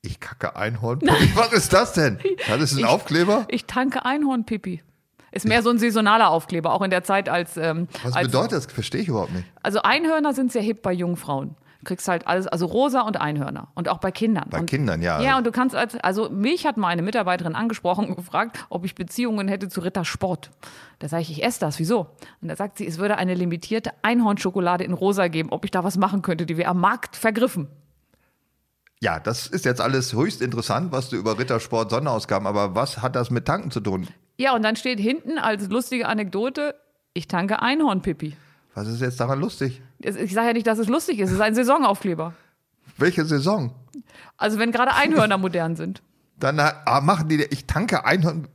Ich kacke Einhorn. Was ist das denn? Das ist ein Ich- Aufkleber? Ich tanke Einhornpipi. Ist mehr so ein saisonaler Aufkleber, auch in der Zeit als. Ähm, Was als bedeutet das? Verstehe ich überhaupt nicht. Also Einhörner sind sehr hip bei jungen Frauen. Du kriegst halt alles, also rosa und Einhörner. Und auch bei Kindern. Bei und, Kindern, ja. Ja, und du kannst als, also mich hat mal eine Mitarbeiterin angesprochen und gefragt, ob ich Beziehungen hätte zu Rittersport. Da sage ich, ich esse das, wieso? Und da sagt sie, es würde eine limitierte Einhornschokolade in rosa geben, ob ich da was machen könnte, die wir am Markt vergriffen. Ja, das ist jetzt alles höchst interessant, was du über Rittersport Sonderausgaben, aber was hat das mit Tanken zu tun? Ja, und dann steht hinten als lustige Anekdote, ich tanke Einhornpipi. Was ist jetzt daran lustig? Ich sage ja nicht, dass es lustig ist, es ist ein Saisonaufkleber. Welche Saison? Also wenn gerade Einhörner modern sind. Dann ah, machen die, ich tanke Einhorn.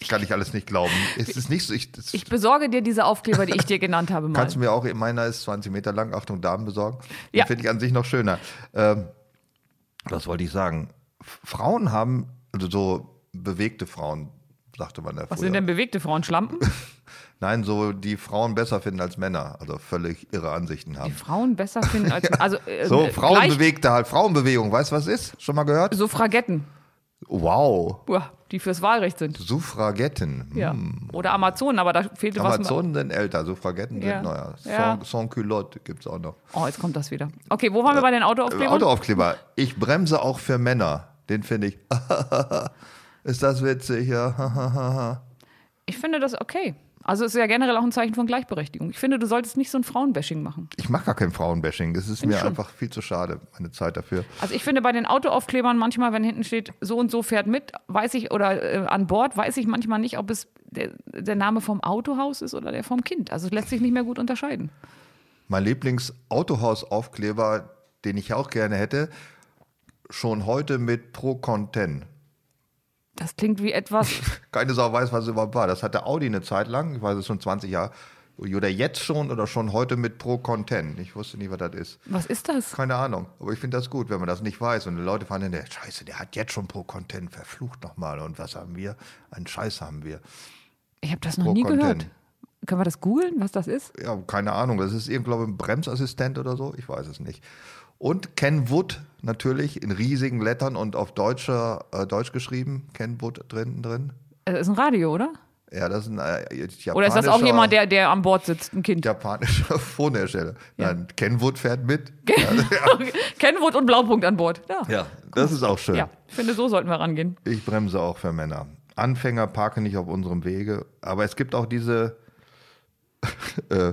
Das kann ich alles nicht glauben. Es ist nicht so, ich, Ich besorge dir diese Aufkleber, die ich dir genannt habe, mal. kannst du mir auch, meiner ist 20 Meter lang, Achtung, Damen besorgen. Den Ja. finde ich an sich noch schöner. Ähm, was wollte ich sagen? Frauen haben, also so bewegte Frauen, sagte man ja Was früher. sind denn bewegte Frauen? Schlampen? Nein, so die Frauen besser finden als Männer, also völlig irre Ansichten Die haben. Frauen besser finden als. Also, äh, So, gleich- Frauenbewegte halt, Frauenbewegung, weißt du, was ist? Schon mal gehört? Suffragetten, Wow, Uah, die fürs Wahlrecht sind. Suffragetten. Hm. Ja. Oder Amazonen, aber da fehlte was. Amazonen sind älter, Suffragetten Ja. sind neuer. Ja. Sans, sans culotte gibt es auch noch. Oh, jetzt kommt das wieder. Okay, wo waren wir bei den Autoaufklebern? Autoaufkleber. Ich bremse auch für Männer. Den finde ich. ist das witzig? Ja. Ich finde das okay. Also es ist ja generell auch ein Zeichen von Gleichberechtigung. Ich finde, du solltest nicht so ein Frauenbashing machen. ich mache gar kein Frauenbashing. Das ist mir schon. einfach viel zu schade, meine Zeit dafür. Also ich finde bei den Autoaufklebern manchmal, wenn hinten steht, so und so fährt mit, weiß ich, oder äh, an Bord, weiß ich manchmal nicht, ob es der, der Name vom Autohaus ist oder der vom Kind. Also es lässt sich nicht mehr gut unterscheiden. Mein Lieblings-Autohaus-Aufkleber, den ich auch gerne hätte, schon heute mit Pro Content. Das klingt wie etwas, Keine Sau weiß, was es überhaupt war. Das hatte Audi eine Zeit lang, ich weiß es schon 20 Jahre. Oder jetzt schon oder schon heute mit Pro Content. Ich wusste nicht, was das ist. was ist das? Keine Ahnung. Aber ich finde das gut, wenn man das nicht weiß. Und die Leute fahren dann, der Scheiße, der hat jetzt schon Pro Content, verflucht nochmal. Und was haben wir? Einen Scheiß haben wir. Ich habe das noch Pro nie Content. gehört. Können wir das googeln, was das ist? Ja, keine Ahnung. Das ist irgendwie, glaube ich, ein Bremsassistent oder so. Ich weiß es nicht. Und Ken Wood natürlich in riesigen Lettern und auf Deutscher, äh, Deutsch geschrieben. Ken Wood drin, drin. Das ist ein Radio, oder? Ja, das ist ein äh, japanischer, Oder ist das auch jemand, der, der an Bord sitzt, ein Kind? japanischer Phonehersteller. Nein, Ken Wood fährt mit. Kenwood und Blaupunkt an Bord. Ja. Ja, das ist auch schön. ja, ich finde, so sollten wir rangehen. Ich bremse auch für Männer. Anfänger parken nicht auf unserem Wege. Aber es gibt auch diese, äh,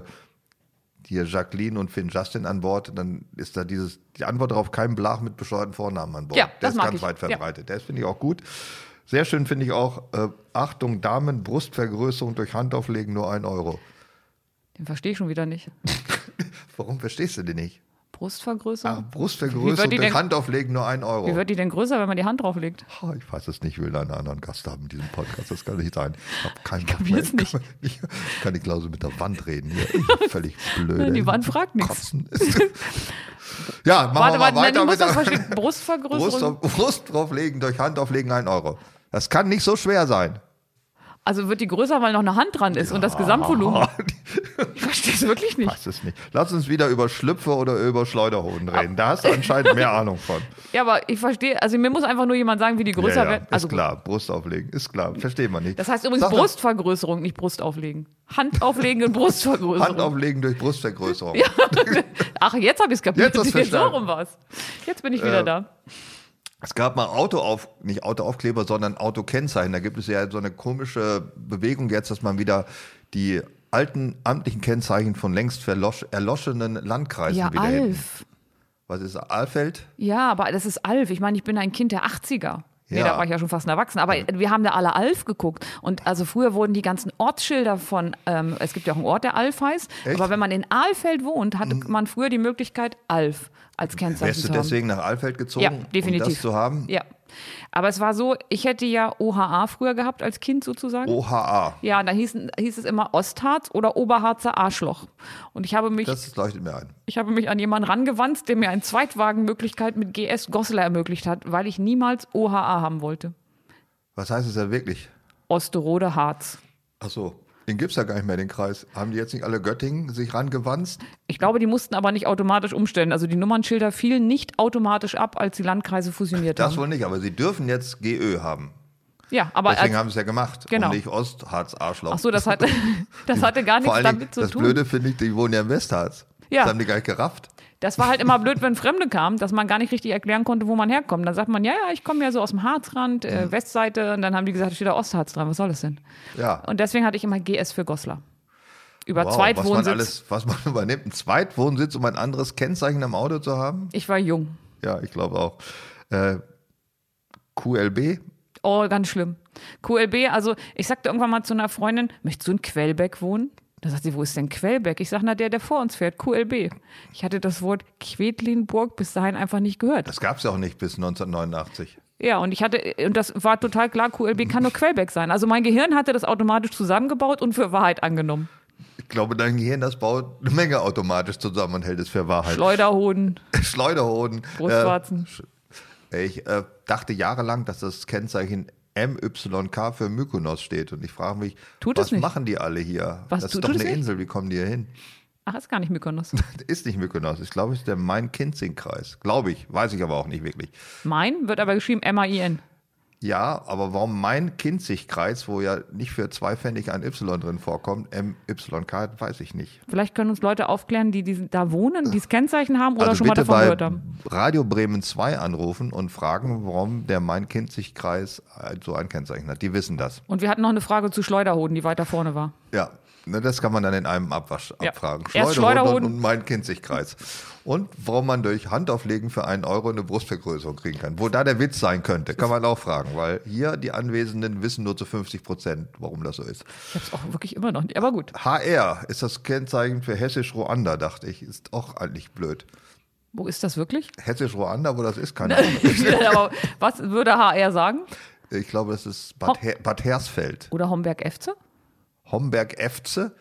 hier Jacqueline und Finn Justin an Bord. Dann ist da dieses, die Antwort darauf, kein Blach mit bescheuerten Vornamen an Bord. Ja, Der das ist ganz ich. weit Ja. verbreitet. Der finde ich auch gut. Sehr schön finde ich auch, äh, Achtung, Damen, Brustvergrößerung durch Handauflegen nur ein Euro. Den verstehe ich schon wieder nicht. Warum verstehst du den nicht? Brustvergrößerung? Ah, Brustvergrößerung durch denn- Handauflegen nur ein Euro. Wie wird die denn größer, wenn man die Hand drauflegt? Ah, Ich weiß es nicht, ich will einen anderen Gast haben in diesem Podcast. Das kann nicht sein. Ich habe keinen Bock mehr. nicht. Ich kann die Klausel mit der Wand reden. Hier. Völlig blöd. Die. Wand fragt nichts. Ja, machen Warte, wir warte, mal nein, weiter mit das der verstehen. Brust, Brustvergrößerung. auf, Brust drauflegen, durch Handauflegen ein Euro. Das kann nicht so schwer sein. Also wird die größer, weil noch eine Hand dran ist und das Gesamtvolumen. Ich verstehe es wirklich nicht. Weiß es nicht. Lass uns wieder über Schlüpfe oder über Schleuderhoden reden. Da hast du anscheinend mehr Ahnung von. Ja, aber ich verstehe, also mir muss einfach nur jemand sagen, wie die größer ja, ja, werden. ist Also klar, Brust auflegen, ist klar. Versteht man nicht. Das heißt übrigens Sag Brustvergrößerung, nicht Brust auflegen. Hand auflegen und Brustvergrößerung. Hand auflegen durch Brustvergrößerung. Ach, jetzt habe ich es kapiert. Jetzt hast du so rum war's. Jetzt bin ich wieder Äh, da. Es gab mal Autoauf, nicht Autoaufkleber, sondern Autokennzeichen. Da gibt es ja so eine komische Bewegung jetzt, dass man wieder die alten amtlichen Kennzeichen von längst erloschenen Landkreisen Ja, wieder Alf. Was ist Alfeld? Ja, aber das ist Alf. Ich meine, ich bin ein Kind der 80er. Nee, Ja. da war ich ja schon fast ein Erwachsener. Aber wir haben da alle Alf geguckt. Und also früher wurden die ganzen Ortsschilder von, ähm, es gibt ja auch einen Ort, der Alf heißt. Echt? Mhm. Aber wenn man in Ahlfeld wohnt, hatte man früher die Möglichkeit, Alf als Kennzeichen Wärst du zu haben. deswegen nach Alfeld gezogen, Ja, um definitiv. das zu haben? Ja. Aber es war so, ich hätte ja OHA früher gehabt als Kind sozusagen. OHA, Ja, da hieß, hieß es immer Ostharz oder Oberharzer Arschloch. Und ich habe mich, das leuchtet mir ein. ich habe mich an jemanden rangewandt, der mir eine Zweitwagenmöglichkeit mit GS Goslar ermöglicht hat, weil ich niemals OHA haben wollte. Was heißt es ja wirklich? Osterode Harz. Ach so, den gibt es ja gar nicht mehr, den Kreis. Haben die jetzt nicht alle Göttingen sich rangewanzt? Ich glaube, die mussten aber nicht automatisch umstellen. Also die Nummernschilder fielen nicht automatisch ab, als die Landkreise fusioniert Das haben. wohl nicht, aber sie dürfen jetzt GÖ haben. Ja, aber Deswegen haben sie es ja gemacht Genau. und nicht Ostharz Arschloch. ach so, das hatte, das hatte gar nichts damit zu das tun. Blöde finde ich, die wohnen ja im Westharz. Ja. Das haben die gar nicht gerafft. Das war halt immer blöd, wenn Fremde kamen, dass man gar nicht richtig erklären konnte, wo man herkommt. Dann sagt man, ja, ja, ich komme ja so aus dem Harzrand, äh, Mhm. Westseite. Und dann haben die gesagt, steht da Ostharz dran. Was soll das denn? Ja. Und deswegen hatte ich immer GS für Goslar. Über Wow, was man Zweitwohnsitz. alles, was man übernimmt. Ein Zweitwohnsitz, um ein anderes Kennzeichen am Auto zu haben? Ich war jung. Ja, ich glaube auch. Äh, QLB, Oh, ganz schlimm. QLB, also ich sagte irgendwann mal zu einer Freundin, möchtest du in Quellbeck wohnen? Da sagt sie, wo ist denn Quellbeck? Ich sage, na, der, der vor uns fährt, QLB. Ich hatte das Wort Quedlinburg bis dahin einfach nicht gehört. Das gab es ja auch nicht bis 1989. Ja, und ich hatte, und das war total klar, QLB kann nur Quellbeck sein. Also mein Gehirn hatte das automatisch zusammengebaut und für Wahrheit angenommen. Ich glaube, dein Gehirn, das baut eine Menge automatisch zusammen und hält es für Wahrheit. Schleuderhoden, Schleuderhoden. Brustwarzen. Äh, ich äh, dachte jahrelang, dass das Kennzeichen MYK für Mykonos steht. Und ich frage mich, Tut was machen die alle hier? Was, das tut- ist doch eine? Insel, wie kommen die hier hin? Ach, ist gar nicht Mykonos. ist nicht Mykonos. Ich glaube, es ist der Main-Kinzig-Kreis. Glaube ich. Weiß ich aber auch nicht wirklich. Mein wird aber geschrieben M-A-I-N. Ja, aber warum Main-Kinzig-Kreis, wo ja nicht für zwei Pfennig ein Y drin vorkommt, MYK, weiß ich nicht. Vielleicht können uns Leute aufklären, die, die da wohnen, die das Kennzeichen haben oder also schon mal davon gehört haben. Radio Bremen 2 anrufen und fragen, warum der Main-Kinzig-Kreis so ein Kennzeichen hat. Die wissen das. Und wir hatten noch eine Frage zu Schleuderhoden, die weiter vorne war. Ja, ne, das kann man dann in einem Abwasch Ja. abfragen. Schleuderhoden Schleuderhoden. und Main-Kinzig-Kreis. Und warum man durch Handauflegen für einen Euro eine Brustvergrößerung kriegen kann. Wo da der Witz sein könnte, kann man auch fragen, weil hier die Anwesenden wissen nur zu 50 Prozent, warum das so ist. Ich habe es auch wirklich immer noch nicht, aber gut. HR ist das Kennzeichen für Hessisch-Ruanda, dachte ich. Ist auch eigentlich blöd. Wo ist das wirklich? Hessisch-Ruanda, wo das ist, keine Ahnung. aber was würde HR sagen? Ich glaube, das ist Bad, Her Bad Hersfeld. Oder Homberg-Efze? Homberg-Efze?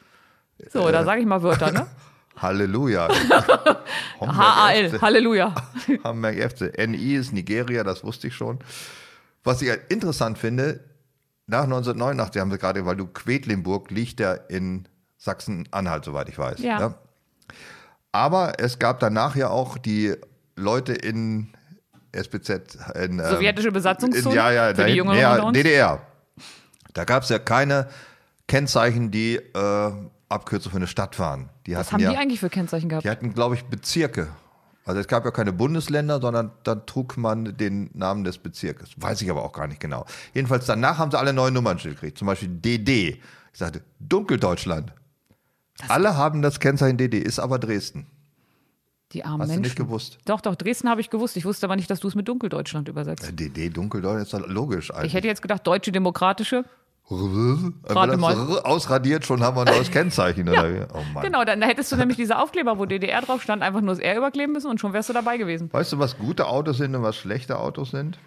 So, Äh. da sage ich mal Wörter, ne? Halleluja. HAL, Halleluja. Hamburg FC. NI ist Nigeria, das wusste ich schon. Was ich interessant finde, nach 1989 haben sie gerade, weil du Quedlinburg liegt ja in Sachsen-Anhalt, soweit ich weiß. Ja. ne? Aber es gab danach ja auch die Leute in SPZ, in, ähm, Sowjetische Besatzungszone? In, ja, ja, Für die Jüngeren ja? DDR. Da gab es ja keine Kennzeichen, die äh, Abkürzung für eine Stadt waren. Die Was haben ja, die eigentlich für Kennzeichen gehabt? die hatten, glaube ich, Bezirke. Also es gab ja keine Bundesländer, sondern dann trug man den Namen des Bezirkes. Weiß ich aber auch gar nicht genau. Jedenfalls danach haben sie alle neue Nummernschild gekriegt. Zum Beispiel DD. Ich sagte, Dunkeldeutschland. alle haben das Kennzeichen DD, ist aber Dresden. Die armen Hast du Menschen. nicht gewusst? Doch, doch, Dresden habe ich gewusst. Ich wusste aber nicht, dass du es mit Dunkeldeutschland übersetzt. DD, Dunkeldeutschland ist doch logisch Ich eigentlich. hätte jetzt gedacht, Deutsche Demokratische. Mal. Ausradiert, schon haben wir ein neues Kennzeichen. Oder? wie? Oh. Genau, dann hättest du nämlich diese Aufkleber, wo DDR drauf stand, einfach nur das R überkleben müssen und schon wärst du dabei gewesen. Weißt du, was gute Autos sind und was schlechte Autos sind?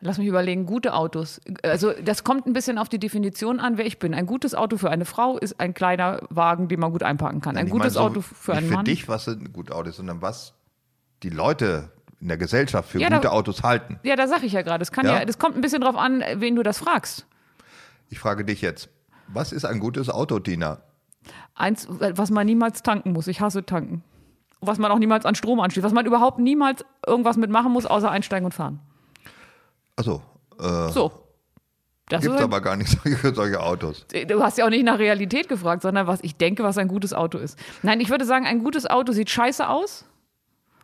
Lass mich überlegen, gute Autos. Also das kommt ein bisschen auf die Definition an, wer ich bin. Ein gutes Auto für eine Frau ist ein kleiner Wagen, den man gut einpacken kann. Ein Ich gutes meine, so Auto für nicht einen für Mann. dich, was sind gute Autos, sondern was die Leute in der Gesellschaft für Ja, da- gute Autos halten. Ja, da sag ich ja gerade. Das, kann Ja? ja, das kommt ein bisschen drauf an, wen du das fragst. Ich frage dich jetzt, was ist ein gutes Auto, Tina? Eins, was man niemals tanken muss. Ich hasse tanken. Was man auch niemals an Strom anschließt. Was man überhaupt niemals irgendwas mitmachen muss, außer einsteigen und fahren. Also, äh, So. Das gibt aber gar nicht solche, solche Autos. du hast ja auch nicht nach Realität gefragt, sondern was ich denke, was ein gutes Auto ist. Nein, ich würde sagen, ein gutes Auto sieht scheiße aus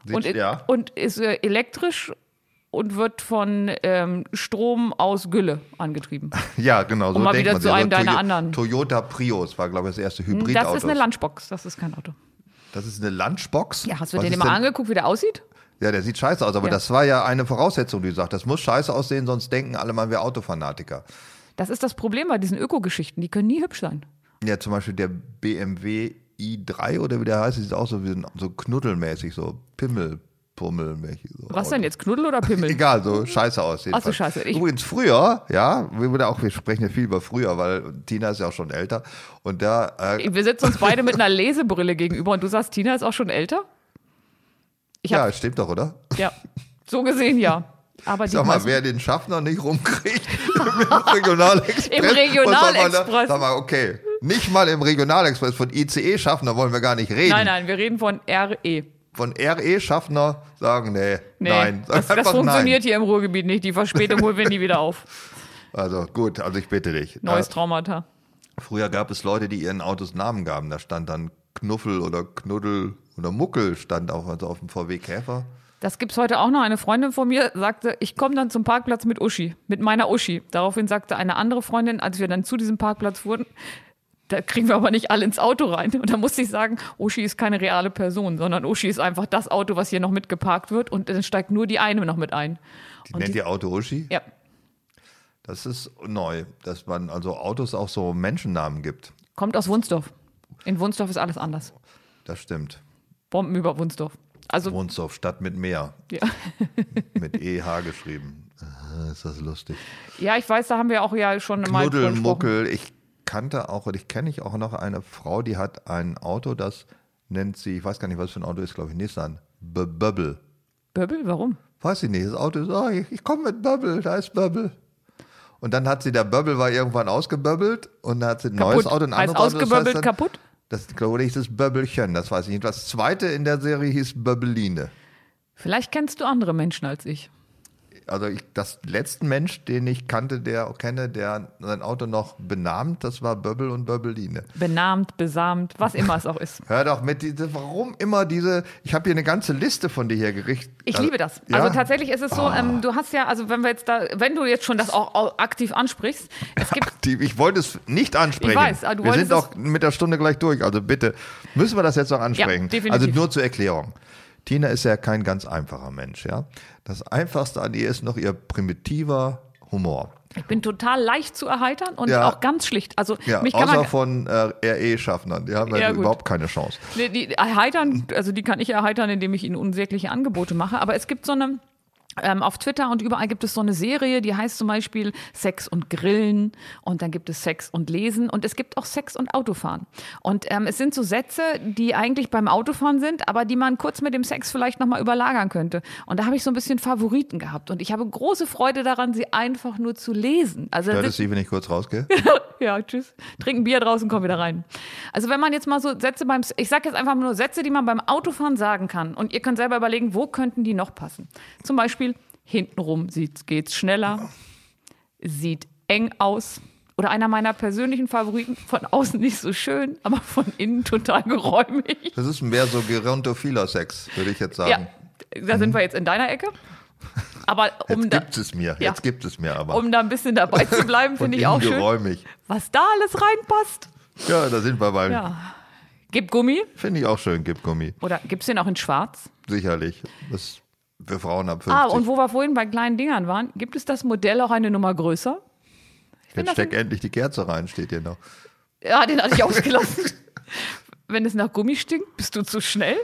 Sieht, und, ja, und ist äh, elektrisch und wird von ähm, Strom aus Gülle angetrieben. ja, genau, so Um mal wieder zu einem deiner Toyo- anderen. Toyota Prius war, glaube ich, das erste Hybridauto. Das ist eine Lunchbox, das ist kein Auto. Das ist eine Lunchbox? Ja, hast du dir den mal denn- angeguckt, wie der aussieht? Ja, der sieht scheiße aus, aber Ja. das war ja eine Voraussetzung, die du sagst. Das muss scheiße aussehen, sonst denken alle, man wäre Autofanatiker. Das ist das Problem bei diesen Ökogeschichten. Die können nie hübsch sein. Ja, zum Beispiel der BMW i3 oder wie der heißt, sieht auch so, wie ein- so knuddelmäßig, so Pimmelpummelmäßig. So Was denn jetzt, Knuddel oder Pimmel? Egal, so scheiße aus. Ach so, scheiße. Ich- Übrigens, früher, ja, wir, auch, wir sprechen ja viel über früher, weil Tina ist ja auch schon älter. Und da, äh, Wir sitzen uns beide mit einer Lesebrille gegenüber und du sagst, Tina ist auch schon älter? Ja, stimmt doch, oder? ja. So gesehen ja. Aber Sag mal, wer den Schaffner nicht rumkriegt im Regionalexpress. Im Regionalexpress. da- Sag mal, okay. Nicht mal im Regionalexpress von ICE-Schaffner wollen wir gar nicht reden. Nein, nein, wir reden von RE. Von RE-Schaffner sagen, nee, Nee, nein. Das, das funktioniert nein. hier im Ruhrgebiet nicht. Die Verspätung holen wir nie wieder auf. Also gut, also ich bitte dich. Neues Äh, Traumata. früher gab es Leute, die ihren Autos Namen gaben. Da stand dann Knuffel oder Knuddel oder Muckel stand auch also auf dem VW Käfer. Das gibt's heute auch noch. Eine Freundin von mir sagte, ich komme dann zum Parkplatz mit Uschi, mit meiner Uschi. Daraufhin sagte eine andere Freundin, als wir dann zu diesem Parkplatz fuhren, da kriegen wir aber nicht alle ins Auto rein. Und da musste ich sagen, Uschi ist keine reale Person, sondern Uschi ist einfach das Auto, was hier noch mitgeparkt wird und dann steigt nur die eine noch mit ein. Die Und nennt die- ihr Auto Uschi? Ja, Das ist neu, dass man also Autos auch so Menschennamen gibt. Kommt aus Wunsdorf. In Wunsdorf ist alles anders. Das stimmt. Bomben über Wunsdorf. Also, Wunsdorf, Stadt mit Meer. ja. Mit EH geschrieben. Ist das lustig. ja, ich weiß, da haben wir auch ja schon mal drüber Knuddel, gesprochen. Muckel. Ich kannte auch, und ich kenne ich auch noch eine Frau, die hat ein Auto, das nennt sie, ich weiß gar nicht, was für ein Auto ist, glaube ich, Nissan. B Bubble. Böbbel, warum? Weiß ich nicht. Das Auto ist, oh, ich, ich komme mit Bubble, da ist Bubble. Und dann hat sie, der Bubble war irgendwann ausgeböbbelt und dann hat sie ein neues Auto, ein Heißt anderes Auto. das ausgeböbbelt dann- kaputt? Das glaube ich, das Böbbelchen, das weiß ich nicht. Das zweite in der Serie hieß Böbbeline. Vielleicht kennst du andere Menschen als ich. Also ich, das letzte Mensch, den ich kannte, der kenne, der sein Auto noch benahmt, das war Böbbel und Böbbeline. Benahmt, besamt, was immer es auch ist. Hör doch mit diese, warum immer diese, ich habe hier eine ganze Liste von dir hier gerichtet. Ich liebe das. Ja? Ah. Also tatsächlich ist es so, ähm, du hast ja, also wenn wir jetzt da, wenn du jetzt schon das auch, auch aktiv ansprichst, es gibt Die- Ich wollte es nicht ansprechen. Ich weiß, aber du wir sind auch mit der Stunde gleich durch. Also bitte, müssen wir das jetzt noch ansprechen? definitiv. Also nur zur Erklärung. Tina ist ja kein ganz einfacher Mensch, ja. Das Einfachste an ihr ist noch ihr primitiver Humor. Ich bin total leicht zu erheitern und Ja. auch ganz schlicht. Also Ja, mich kann außer man von äh, RE-Schaffnern. Die haben Ja, überhaupt keine Chance. Nee, die erheitern, also die kann ich erheitern, indem ich ihnen unsägliche Angebote mache. Aber es gibt so eine, ähm, auf Twitter und überall gibt es so eine Serie, die heißt zum Beispiel Sex und Grillen und dann gibt es Sex und Lesen und es gibt auch Sex und Autofahren. Und ähm, es sind so Sätze, die eigentlich beim Autofahren sind, aber die man kurz mit dem Sex vielleicht nochmal überlagern könnte. Und da habe ich so ein bisschen Favoriten gehabt und ich habe große Freude daran, sie einfach nur zu lesen. Also sind- es sie, wenn ich kurz rausgehe? ja, tschüss. Trinken Bier draußen, komm wieder rein. Also wenn man jetzt mal so Sätze beim, ich sage jetzt einfach nur Sätze, die man beim Autofahren sagen kann. Und ihr könnt selber überlegen, wo könnten die noch passen. Zum Beispiel, hintenrum sieht's, geht's schneller, sieht eng aus. Oder einer meiner persönlichen Favoriten, von außen nicht so schön, aber von innen total geräumig. Das ist mehr so gerontophiler Sex, würde ich jetzt sagen. Ja, da sind wir jetzt in deiner Ecke. Aber um Jetzt da, gibt es mir, Ja. jetzt gibt es mir aber. um da ein bisschen dabei zu bleiben, finde ich auch schön, geräumig. was da alles reinpasst. Ja, da sind wir beim, Ja. Gib Gummi. finde ich auch schön, Gipgummi. Oder gibt es den auch in schwarz? Sicherlich. Das für Frauen ab 50. Ah, und wo wir vorhin bei kleinen Dingern waren, gibt es das Modell auch eine Nummer größer? Jetzt das steck endlich die Kerze rein, steht hier noch. Ja, den hatte ich ausgelassen. Wenn es nach Gummi stinkt, bist du zu schnell.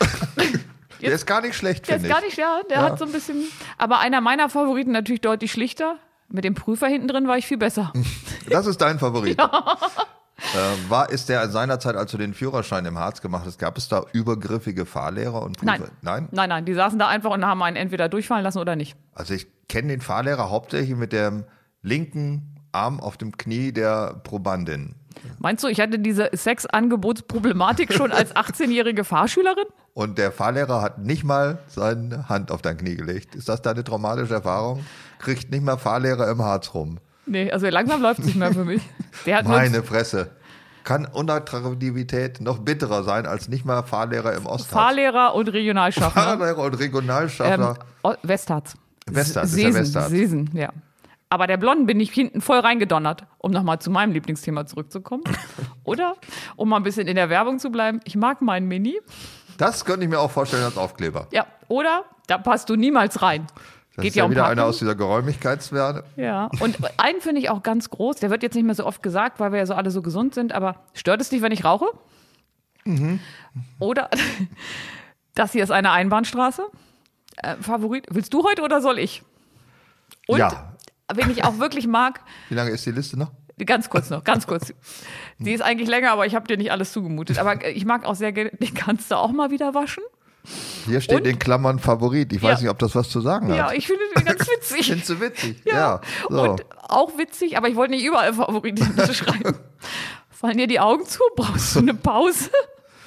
Der ist gar nicht schlecht, Der finde ist ich. gar nicht, ja, der Ja. hat so ein bisschen. Aber einer meiner Favoriten natürlich deutlich schlichter. Mit dem Prüfer hinten drin war ich viel besser. Das ist dein Favorit. Äh, war, ist der seinerzeit, als du den Führerschein im Harz gemacht hast, gab es da übergriffige Fahrlehrer und Prüfer? Nein. Nein? Nein, nein, die saßen da einfach und haben einen entweder durchfallen lassen oder nicht. Also ich kenne den Fahrlehrer hauptsächlich mit dem linken Arm auf dem Knie der Probandin. Meinst du, ich hatte diese Sexangebotsproblematik schon als 18-jährige Fahrschülerin? Und der Fahrlehrer hat nicht mal seine Hand auf dein Knie gelegt. Ist das deine traumatische Erfahrung? Kriegt nicht mal Fahrlehrer im Harz rum. Nee, also langsam läuft es nicht mehr für mich. Meine Fresse. Kann Unattraktivität noch bitterer sein als nicht mal Fahrlehrer im Ostharz? Fahrlehrer und Regionalschaffner. Fahrlehrer und Ähm, Regionalschaffner. O- Westharz. Westharz, ist ja Westharz. Sesen, ja. Aber der Blonden bin ich hinten voll reingedonnert, um nochmal zu meinem Lieblingsthema zurückzukommen. Oder, um mal ein bisschen in der Werbung zu bleiben, ich mag meinen Mini. Das könnte ich mir auch vorstellen als Aufkleber. Ja, oder, da passt du niemals rein. Das Geht ist ja ja um wieder Parken. einer aus dieser Geräumigkeitswerte. Ja, und einen finde ich auch ganz groß, der wird jetzt nicht mehr so oft gesagt, weil wir ja so alle so gesund sind, aber stört es dich, wenn ich rauche? Mhm. Oder, das hier ist eine Einbahnstraße. Äh, Favorit, willst du heute oder soll ich? Und, Ja. wen ich auch wirklich mag, Wie lange ist die Liste noch? Ganz kurz noch, ganz kurz. Die ist eigentlich länger, aber ich habe dir nicht alles zugemutet. Aber ich mag auch sehr gerne, die kannst du auch mal wieder waschen. Hier steht Und? in Klammern Favorit. Ich weiß Ja. nicht, ob das was zu sagen Ja, hat. ich finde die ganz witzig. Findest du witzig? Ja. so. Und auch witzig, aber ich wollte nicht überall Favoriten schreiben. Fallen dir die Augen zu? Brauchst du eine Pause?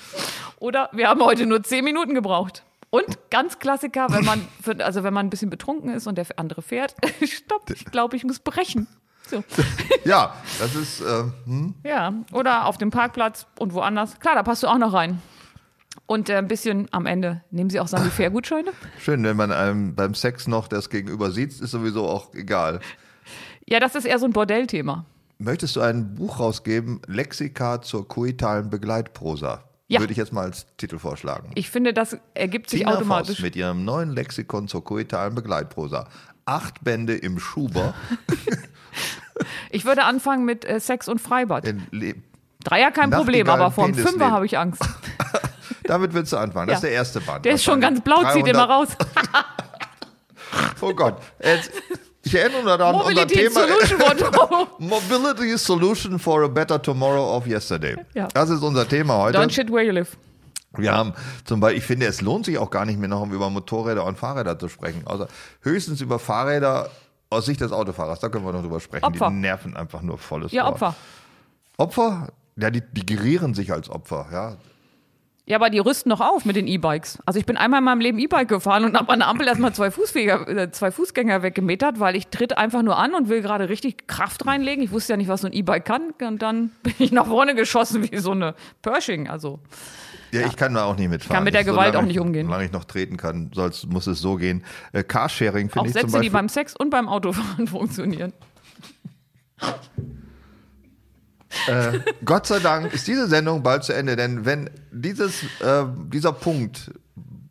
Oder wir haben heute nur zehn Minuten gebraucht. Und ganz Klassiker, wenn man, also wenn man ein bisschen betrunken ist und der andere fährt, stopp, ich glaube, ich muss brechen. So. ja, das ist, äh, hm? Ja, oder auf dem Parkplatz und woanders. Klar, da passt du auch noch rein. Und äh, ein bisschen am Ende nehmen Sie auch Sanifair-Gutscheine? schön, wenn man einem beim Sex noch das Gegenüber sieht, ist sowieso auch egal. Ja, das ist eher so ein Bordellthema. Möchtest du ein Buch rausgeben, Lexika zur koitalen Begleitprosa? Ja. Würde ich jetzt mal als Titel vorschlagen. Ich finde, das ergibt sich Tina automatisch. Voss mit ihrem neuen Lexikon zur koitalen Begleitprosa. acht Bände im Schuber. Ich würde anfangen mit äh, Sex und Freibad. In Le Dreier kein Problem, aber vor dem. Fünfer habe ich Angst. Damit willst du anfangen. Das ist der erste Band. Der ist schon ganz blau, zieht immer 300 raus. Oh Gott. Jetzt, ich erinnere daran, unser Mobility Thema Solution. Mobility Solution for a Better Tomorrow of Yesterday. Ja. Das ist unser Thema heute. Don't shit where you live. Wir haben zum Beispiel, ich finde, es lohnt sich auch gar nicht mehr noch über Motorräder und Fahrräder zu sprechen. Also höchstens über Fahrräder aus Sicht des Autofahrers. Da können wir noch drüber sprechen. Opfer. Die nerven einfach nur volles Ja. Opfer. Opfer? Ja, die, die gerieren sich als Opfer. Ja, Ja, aber die rüsten noch auf mit den E-Bikes. Also ich bin einmal in meinem Leben E-Bike gefahren und habe an der Ampel erstmal zwei, Fußweger, äh, zwei Fußgänger weggemetert, weil ich tritt einfach nur an und will gerade richtig Kraft reinlegen. Ich wusste ja nicht, was so ein E-Bike kann. Und dann bin ich nach vorne geschossen wie so eine Pershing. Also Ja, ich kann da auch nicht mitfahren. Kann mit der Gewalt Solange auch nicht ich, umgehen. Solange ich noch treten kann, soll's, muss es so gehen. Äh, Carsharing auch finde ich zum Sätze, Beispiel. die beim Sex und beim Autofahren funktionieren. Äh, Gott sei Dank ist diese Sendung bald zu Ende, denn wenn dieses, äh, dieser Punkt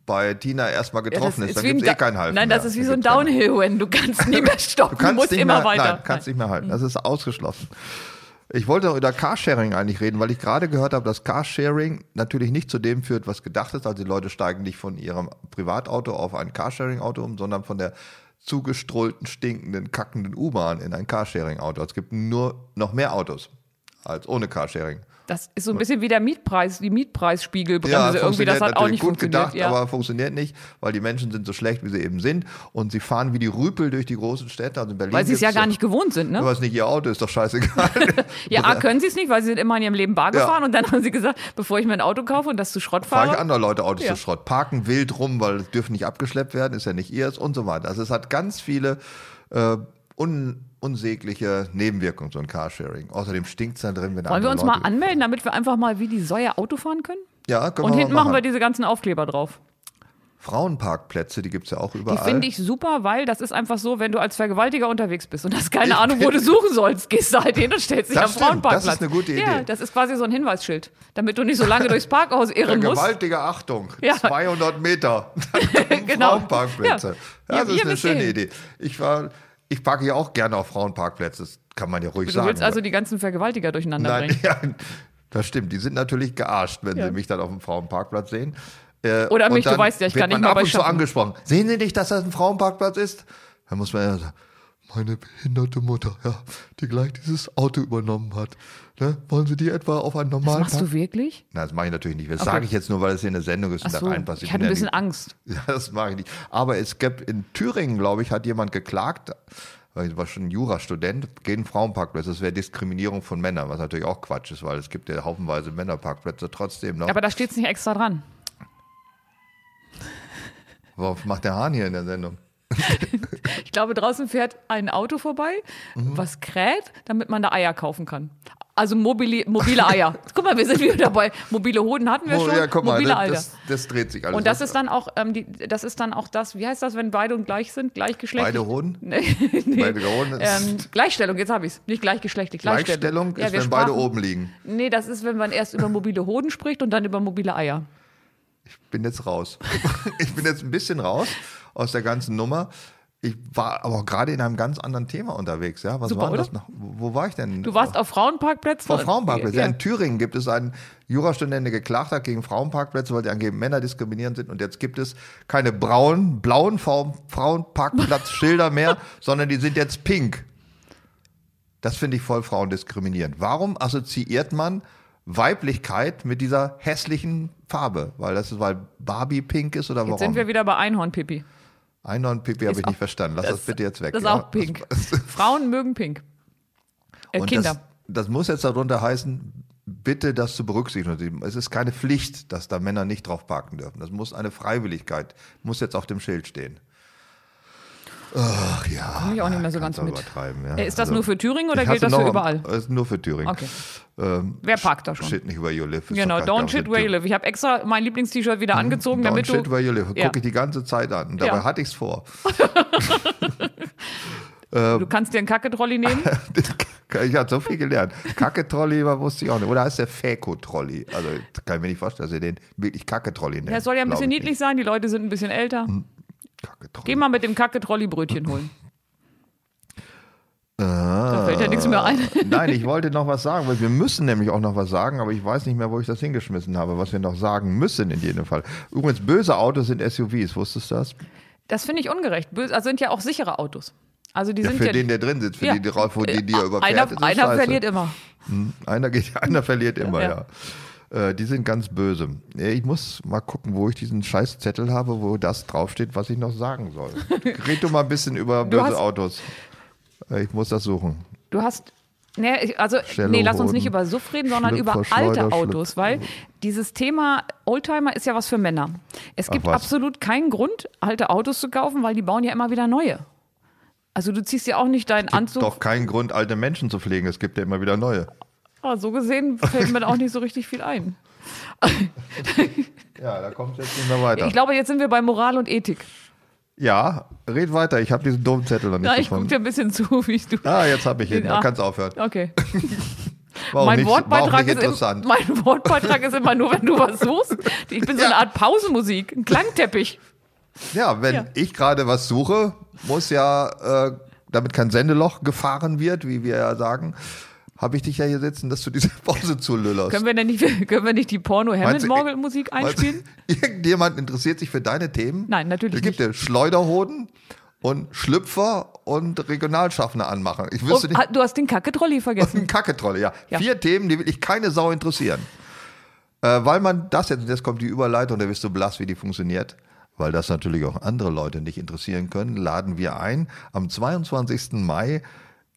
bei Tina erstmal getroffen ist, dann wie gibt es eh keinen Halten Nein, das ist wie Da so ein gibt's keinen- Downhill-When. Du kannst nie mehr stoppen, Du du, musst immer mehr, weiter. Nein, kannst nicht mehr halten. Das ist ausgeschlossen. Ich wollte noch über Carsharing eigentlich reden, weil ich gerade gehört habe, dass Carsharing natürlich nicht zu dem führt, was gedacht ist. Also die Leute steigen nicht von ihrem Privatauto auf ein Carsharing-Auto um, sondern von der zugestrollten, stinkenden, kackenden U-Bahn in ein Carsharing-Auto. Es gibt nur noch mehr Autos als ohne Carsharing. Das ist so ein bisschen wie der Mietpreis, die Mietpreisspiegelbremse. Irgendwie, das hat auch nicht gut funktioniert. gedacht, ja. aber funktioniert nicht, weil die Menschen sind so schlecht, wie sie eben sind. Und sie fahren wie die Rüpel durch die großen Städte. Also in Berlin Weil sie es ja gar nicht gewohnt sind, ne? Aber es nicht ihr Auto, ist doch scheißegal. Ja, A, können sie es nicht, weil sie sind immer in ihrem Leben Bar Ja. gefahren und dann haben sie gesagt, bevor ich mir ein Auto kaufe und das zu Schrott fahre ich fahre. andere Leute Autos Ja. zu Schrott. Parken wild rum, weil es dürfen nicht abgeschleppt werden, ist ja nicht ihrs und so weiter. Also es hat ganz viele äh, un, unsägliche Nebenwirkungen, so ein Carsharing. Außerdem stinkt es da drin, wenn Wollen wir uns mal Leute- anmelden, damit wir einfach mal wie die Säue Auto fahren können? Ja, können Und wir hinten mal machen wir diese ganzen Aufkleber drauf. Frauenparkplätze, die gibt's ja auch Die überall. finde ich super, weil das ist einfach so, wenn du als Vergewaltiger unterwegs bist und hast keine Ahnung, wo du suchen sollst, gehst du halt hin und stellst dich Das am stimmt, Frauenparkplatz. das ist eine gute Ja, Idee. das ist quasi so ein Hinweisschild, damit du nicht so lange durchs Parkhaus irren musst. Gewaltige Achtung, Ja. 200 Meter. Genau. Frauenparkplätze. Ja. Ja, das ist eine schöne hin. Idee. Ich, war, ich parke ja auch gerne auf Frauenparkplätze, das kann man ja ruhig Du sagen. willst also die ganzen Vergewaltiger durcheinander Nein, bringen. ja, das stimmt. Die sind natürlich gearscht, wenn Ja. sie mich dann auf dem Frauenparkplatz sehen. Äh, Oder mich, du weißt ja, ich kann nicht mal ab und zu angesprochen. Sehen Sie nicht, dass das ein Frauenparkplatz ist? Dann muss man ja sagen, meine behinderte Mutter, ja, die gleich dieses Auto übernommen hat. Ne? Wollen Sie die etwa auf einen Das normalen machst du wirklich? Na, das mache ich natürlich nicht. Das Okay. sage ich jetzt nur, weil es hier eine Sendung ist Ach und da so, reinpasst. ich bin hatte ein bisschen Angst. Ja, das mache ich nicht. Aber es gibt in Thüringen, glaube ich, hat jemand geklagt, weil ich war schon Jurastudent, gegen Frauenparkplätze. Das wäre Diskriminierung von Männern, was natürlich auch Quatsch ist, weil es gibt ja haufenweise Männerparkplätze trotzdem noch. Aber da steht es nicht extra dran. Was macht der Hahn hier in der Sendung? Ich glaube, draußen fährt ein Auto vorbei, Mhm. was kräht, damit man da Eier kaufen kann. Also mobile, mobile Eier. Guck mal, wir sind wieder dabei. Mobile Hoden hatten wir Oh, schon. ja, guck mal, mobile das, Eier. das, das dreht sich alles. Und das ist dann auch, ähm, die, das ist dann auch das, wie heißt das, wenn beide und gleich sind, gleichgeschlechtlich? Beide Hoden? Nee. Beide Hoden ist- ähm, Gleichstellung, jetzt habe ich es. Nicht gleichgeschlechtlich, Gleichstellung. Gleichstellung Ja, ist, wir wenn beide sprachen- oben liegen. Nee, das ist, wenn man erst über mobile Hoden spricht und dann über mobile Eier. Ich bin jetzt raus. ich bin jetzt ein bisschen raus aus der ganzen Nummer. Ich war aber auch gerade in einem ganz anderen Thema unterwegs. Ja, was Super, war das noch? Wo, wo war ich denn? Du warst auf Frauenparkplätzen? Vor Frauenparkplätzen. Ja. In Thüringen gibt es einen Jurastudent, der geklagt hat gegen Frauenparkplätze, weil die angeblich Männer diskriminierend sind. Und jetzt gibt es keine braunen, blauen Frau- Frauenparkplatzschilder mehr, sondern die sind jetzt pink. Das finde ich voll frauendiskriminierend. Warum assoziiert man Weiblichkeit mit dieser hässlichen Farbe? Weil das ist, weil Barbie pink ist oder Jetzt sind warum? wir wieder bei Einhornpipi. Einhorn-Pipi habe ich auch- nicht verstanden. Lass das, bitte jetzt weg. Das ist ja? auch pink. Frauen mögen pink. Äh, Und Kinder. Das, das muss jetzt darunter heißen, bitte das zu berücksichtigen. Es ist keine Pflicht, dass da Männer nicht drauf parken dürfen. Das muss eine Freiwilligkeit, muss jetzt auf dem Schild stehen. Ach ja. Komm ich auch nicht mehr so ganz mit. Übertreiben, ja. Äh, Ist das Also, nur für Thüringen oder gilt das für überall? Das ist nur für Thüringen. Okay. Ähm, Wer parkt da schon? Shit nicht where you live. Genau, don't shit nicht where you live. Ich habe extra mein Lieblingst-T-Shirt wieder angezogen, Don't damit shit du. where you live. Gucke Ja. ich die ganze Zeit an. Dabei Ja. hatte ich es vor. Du kannst dir einen Kacke-Trolley nehmen. Ich habe so viel gelernt. Kacke-Trolley war- wusste ich auch nicht. Oder heißt der Fäko-Trolley? Also kann ich mir nicht vorstellen, dass ihr den wirklich Kacke-Trolley nennt. Der soll ja ein bisschen ich niedlich sein, die Leute sind ein bisschen älter. nicht. Kacke-Trolley. Geh mal mit dem Kacke-Trolley Brötchen holen. Da fällt ja nichts mehr ein. Nein, ich wollte noch was sagen, weil wir müssen nämlich auch noch was sagen, aber ich weiß nicht mehr, wo ich das hingeschmissen habe, was wir noch sagen müssen in jedem Fall. Übrigens, böse Autos sind SUVs, wusstest du das? Das finde ich ungerecht. Böse, also sind ja auch sichere Autos. Also die Ja, sind für ja, den, der drin sitzt, für Ja. die, die, die, die Äh, er überfährt, einer, einer verliert immer. Hm, Einer, geht, einer verliert immer, ja. Äh, die sind ganz böse. Ich muss mal gucken, wo ich diesen scheiß Zettel habe, wo das draufsteht, was ich noch sagen soll. Red du mal ein bisschen über Du böse Autos. Äh, Ich muss das suchen. Du hast. Nee, also, nee, lass uns nicht über Suff reden, sondern über alte Autos, weil dieses Thema Oldtimer ist ja was für Männer. Es gibt absolut keinen Grund, alte Autos zu kaufen, weil die bauen ja immer wieder neue. Also du ziehst ja auch nicht deinen Anzug. Doch keinen Grund, alte Menschen zu pflegen. Es gibt ja immer wieder neue. Aber so gesehen fällt mir auch nicht so richtig viel ein. Ja, da kommt jetzt nicht mehr weiter. Ich glaube, jetzt sind wir bei Moral und Ethik. ja, red weiter. Ich habe diesen dummen Zettel noch nicht Na, ich gucke dir ein bisschen zu, wie du. Ah, jetzt habe ich ihn. Ja. Man kann es aufhören. Okay. Mein, nicht, Wortbeitrag ist im, mein Wortbeitrag ist immer nur, wenn du was suchst. Ich bin so eine Ja. Art Pausenmusik, ein Klangteppich. Ja, wenn Ja. ich gerade was suche, muss ja, äh, damit kein Sendeloch gefahren wird, wie wir ja sagen, habe ich dich ja hier sitzen, dass du diese Pause zulüllerst. Können wir denn nicht, können wir nicht die porno Meinst du, hammond musik Meinst du, einspielen? Irgendjemand interessiert sich für deine Themen? Nein, natürlich Es gibt ja Schleuderhoden und Schlüpfer und Regionalschaffner anmachen. Ich wüsste Und, nicht. du hast den Kacke-Trolli vergessen. Ein Kacketrolle, ja. Ja. Vier Themen, die wirklich keine Sau interessieren. Äh, weil man das jetzt, jetzt kommt die Überleitung, da bist du blass, wie die funktioniert. Weil das natürlich auch andere Leute nicht interessieren können, laden wir ein am 22. Mai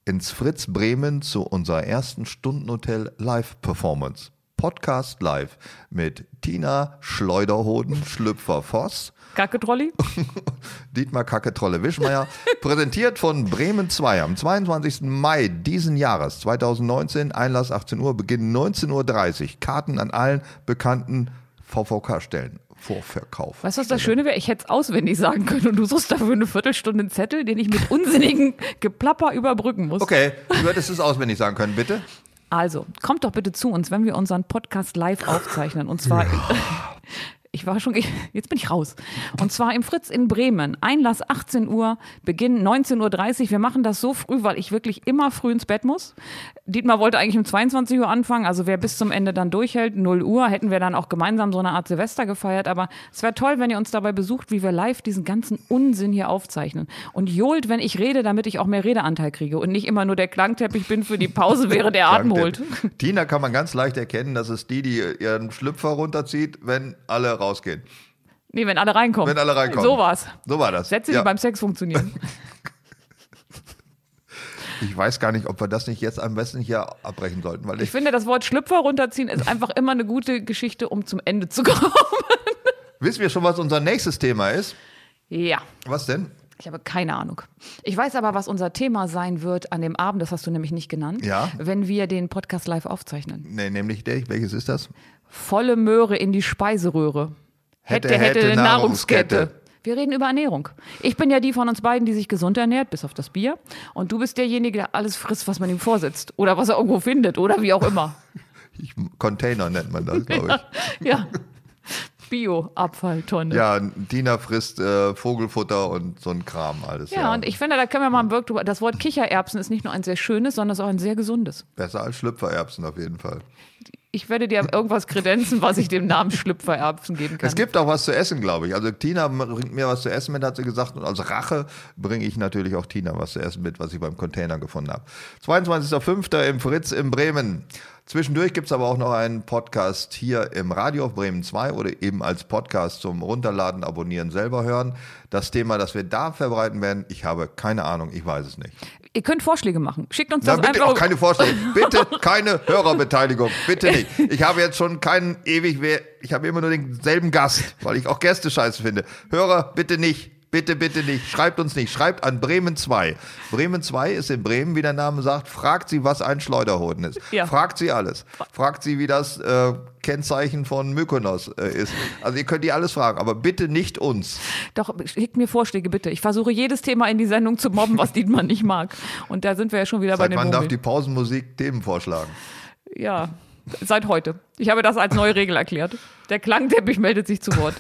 ins Fritz Bremen zu unserer ersten Stundenhotel Live Performance. Podcast live mit Tina Schleuderhoden Schlüpfer Voss, Kacke-Trolli? Dietmar Kacke-Trolle Wischmeier, präsentiert von Bremen 2 am 22. Mai diesen Jahres 2019, Einlass 18 Uhr, Beginn 19.30 Uhr. Karten an allen bekannten VVK-Stellen. Vorverkauf. Weißt du, was das Schöne wäre? Ich hätte es auswendig sagen können und du suchst dafür eine Viertelstunde einen Zettel, den ich mit unsinnigen Geplapper überbrücken muss. Okay, du hättest es auswendig sagen können, bitte. Also, kommt doch bitte zu uns, wenn wir unseren Podcast live aufzeichnen. Und zwar, ich war schon, jetzt bin ich raus. Und zwar im Fritz in Bremen. Einlass 18 Uhr, Beginn 19.30 Uhr. Wir machen das so früh, weil ich wirklich immer früh ins Bett muss. Dietmar wollte eigentlich um 22 Uhr anfangen, also wer bis zum Ende dann durchhält, 0 Uhr, hätten wir dann auch gemeinsam so eine Art Silvester gefeiert. Aber es wäre toll, wenn ihr uns dabei besucht, wie wir live diesen ganzen Unsinn hier aufzeichnen. Und johlt, wenn ich rede, damit ich auch mehr Redeanteil kriege und nicht immer nur der Klangteppich bin für die Pause, während der Atem holt. Tina kann man ganz leicht erkennen, dass es die, die ihren Schlüpfer runterzieht, wenn alle rausgehen. Nee, wenn alle reinkommen. Wenn alle reinkommen. So war's. So war das. Sätze, Ja. die beim Sex funktionieren. Ich weiß gar nicht, ob wir das nicht jetzt am besten hier abbrechen sollten, weil Ich ich, finde, das Wort Schlüpfer runterziehen ist einfach immer eine gute Geschichte, um zum Ende zu kommen. wissen wir schon, was unser nächstes Thema ist? Ja. Was denn? Ich habe keine Ahnung. Ich weiß aber, was unser Thema sein wird an dem Abend, das hast du nämlich nicht genannt, Ja. wenn wir den Podcast live aufzeichnen. Nee, nämlich der, welches ist das? Volle Möhre in die Speiseröhre. Hätte, Hätte, hätte, hätte, Nahrungskette. Nahrungskette. Wir reden über Ernährung. Ich bin ja die von uns beiden, die sich gesund ernährt, bis auf das Bier. Und du bist derjenige, der alles frisst, was man ihm vorsetzt. Oder was er irgendwo findet. Oder wie auch immer. Ich, Container nennt man das, glaube ich. Ja. Bio-Abfalltonne. Ja, Tina frisst äh, Vogelfutter und so ein Kram alles. Ja, und ich finde, da können wir mal ein Work drüber. Das Wort Kichererbsen ist nicht nur ein sehr schönes, sondern es ist auch ein sehr gesundes. Besser als Schlüpfererbsen auf jeden Fall. Ich werde dir irgendwas kredenzen, was ich dem Namen Schlüpfererbsen geben kann. Es gibt auch was zu essen, glaube ich. Also Tina bringt mir was zu essen mit, hat sie gesagt. Und als Rache bringe ich natürlich auch Tina was zu essen mit, was ich beim Container gefunden habe. 22.05. im Fritz in Bremen. Zwischendurch gibt es aber auch noch einen Podcast hier im Radio auf Bremen 2 oder eben als Podcast zum Runterladen, abonnieren, selber hören. Das Thema, das wir da verbreiten werden, ich habe keine Ahnung, ich weiß es nicht. Ihr könnt Vorschläge machen. Schickt uns Na, das bitte einfach. auch keine Vorschläge. Bitte keine Hörerbeteiligung. Bitte nicht. Ich habe jetzt schon keinen ewig, ich habe immer nur denselben Gast, weil ich auch Gäste scheiße finde. Hörer, bitte nicht. Bitte, bitte nicht. Schreibt uns nicht. Schreibt an Bremen 2. Bremen 2 ist in Bremen, wie der Name sagt. Fragt sie, was ein Schleuderhoden ist. Ja. Fragt sie alles. Fragt sie, wie das äh, Kennzeichen von Mykonos äh, ist. Also ihr könnt die alles fragen, aber bitte nicht uns. Doch, schickt mir Vorschläge bitte. Ich versuche jedes Thema in die Sendung zu mobben, was Dietmar nicht mag. Und da sind wir ja schon wieder bei Seit den wann darf Murmeln. die Pausenmusik Themen vorschlagen? Ja, seit heute. Ich habe das als neue Regel erklärt. Der Klangteppich meldet sich zu Wort.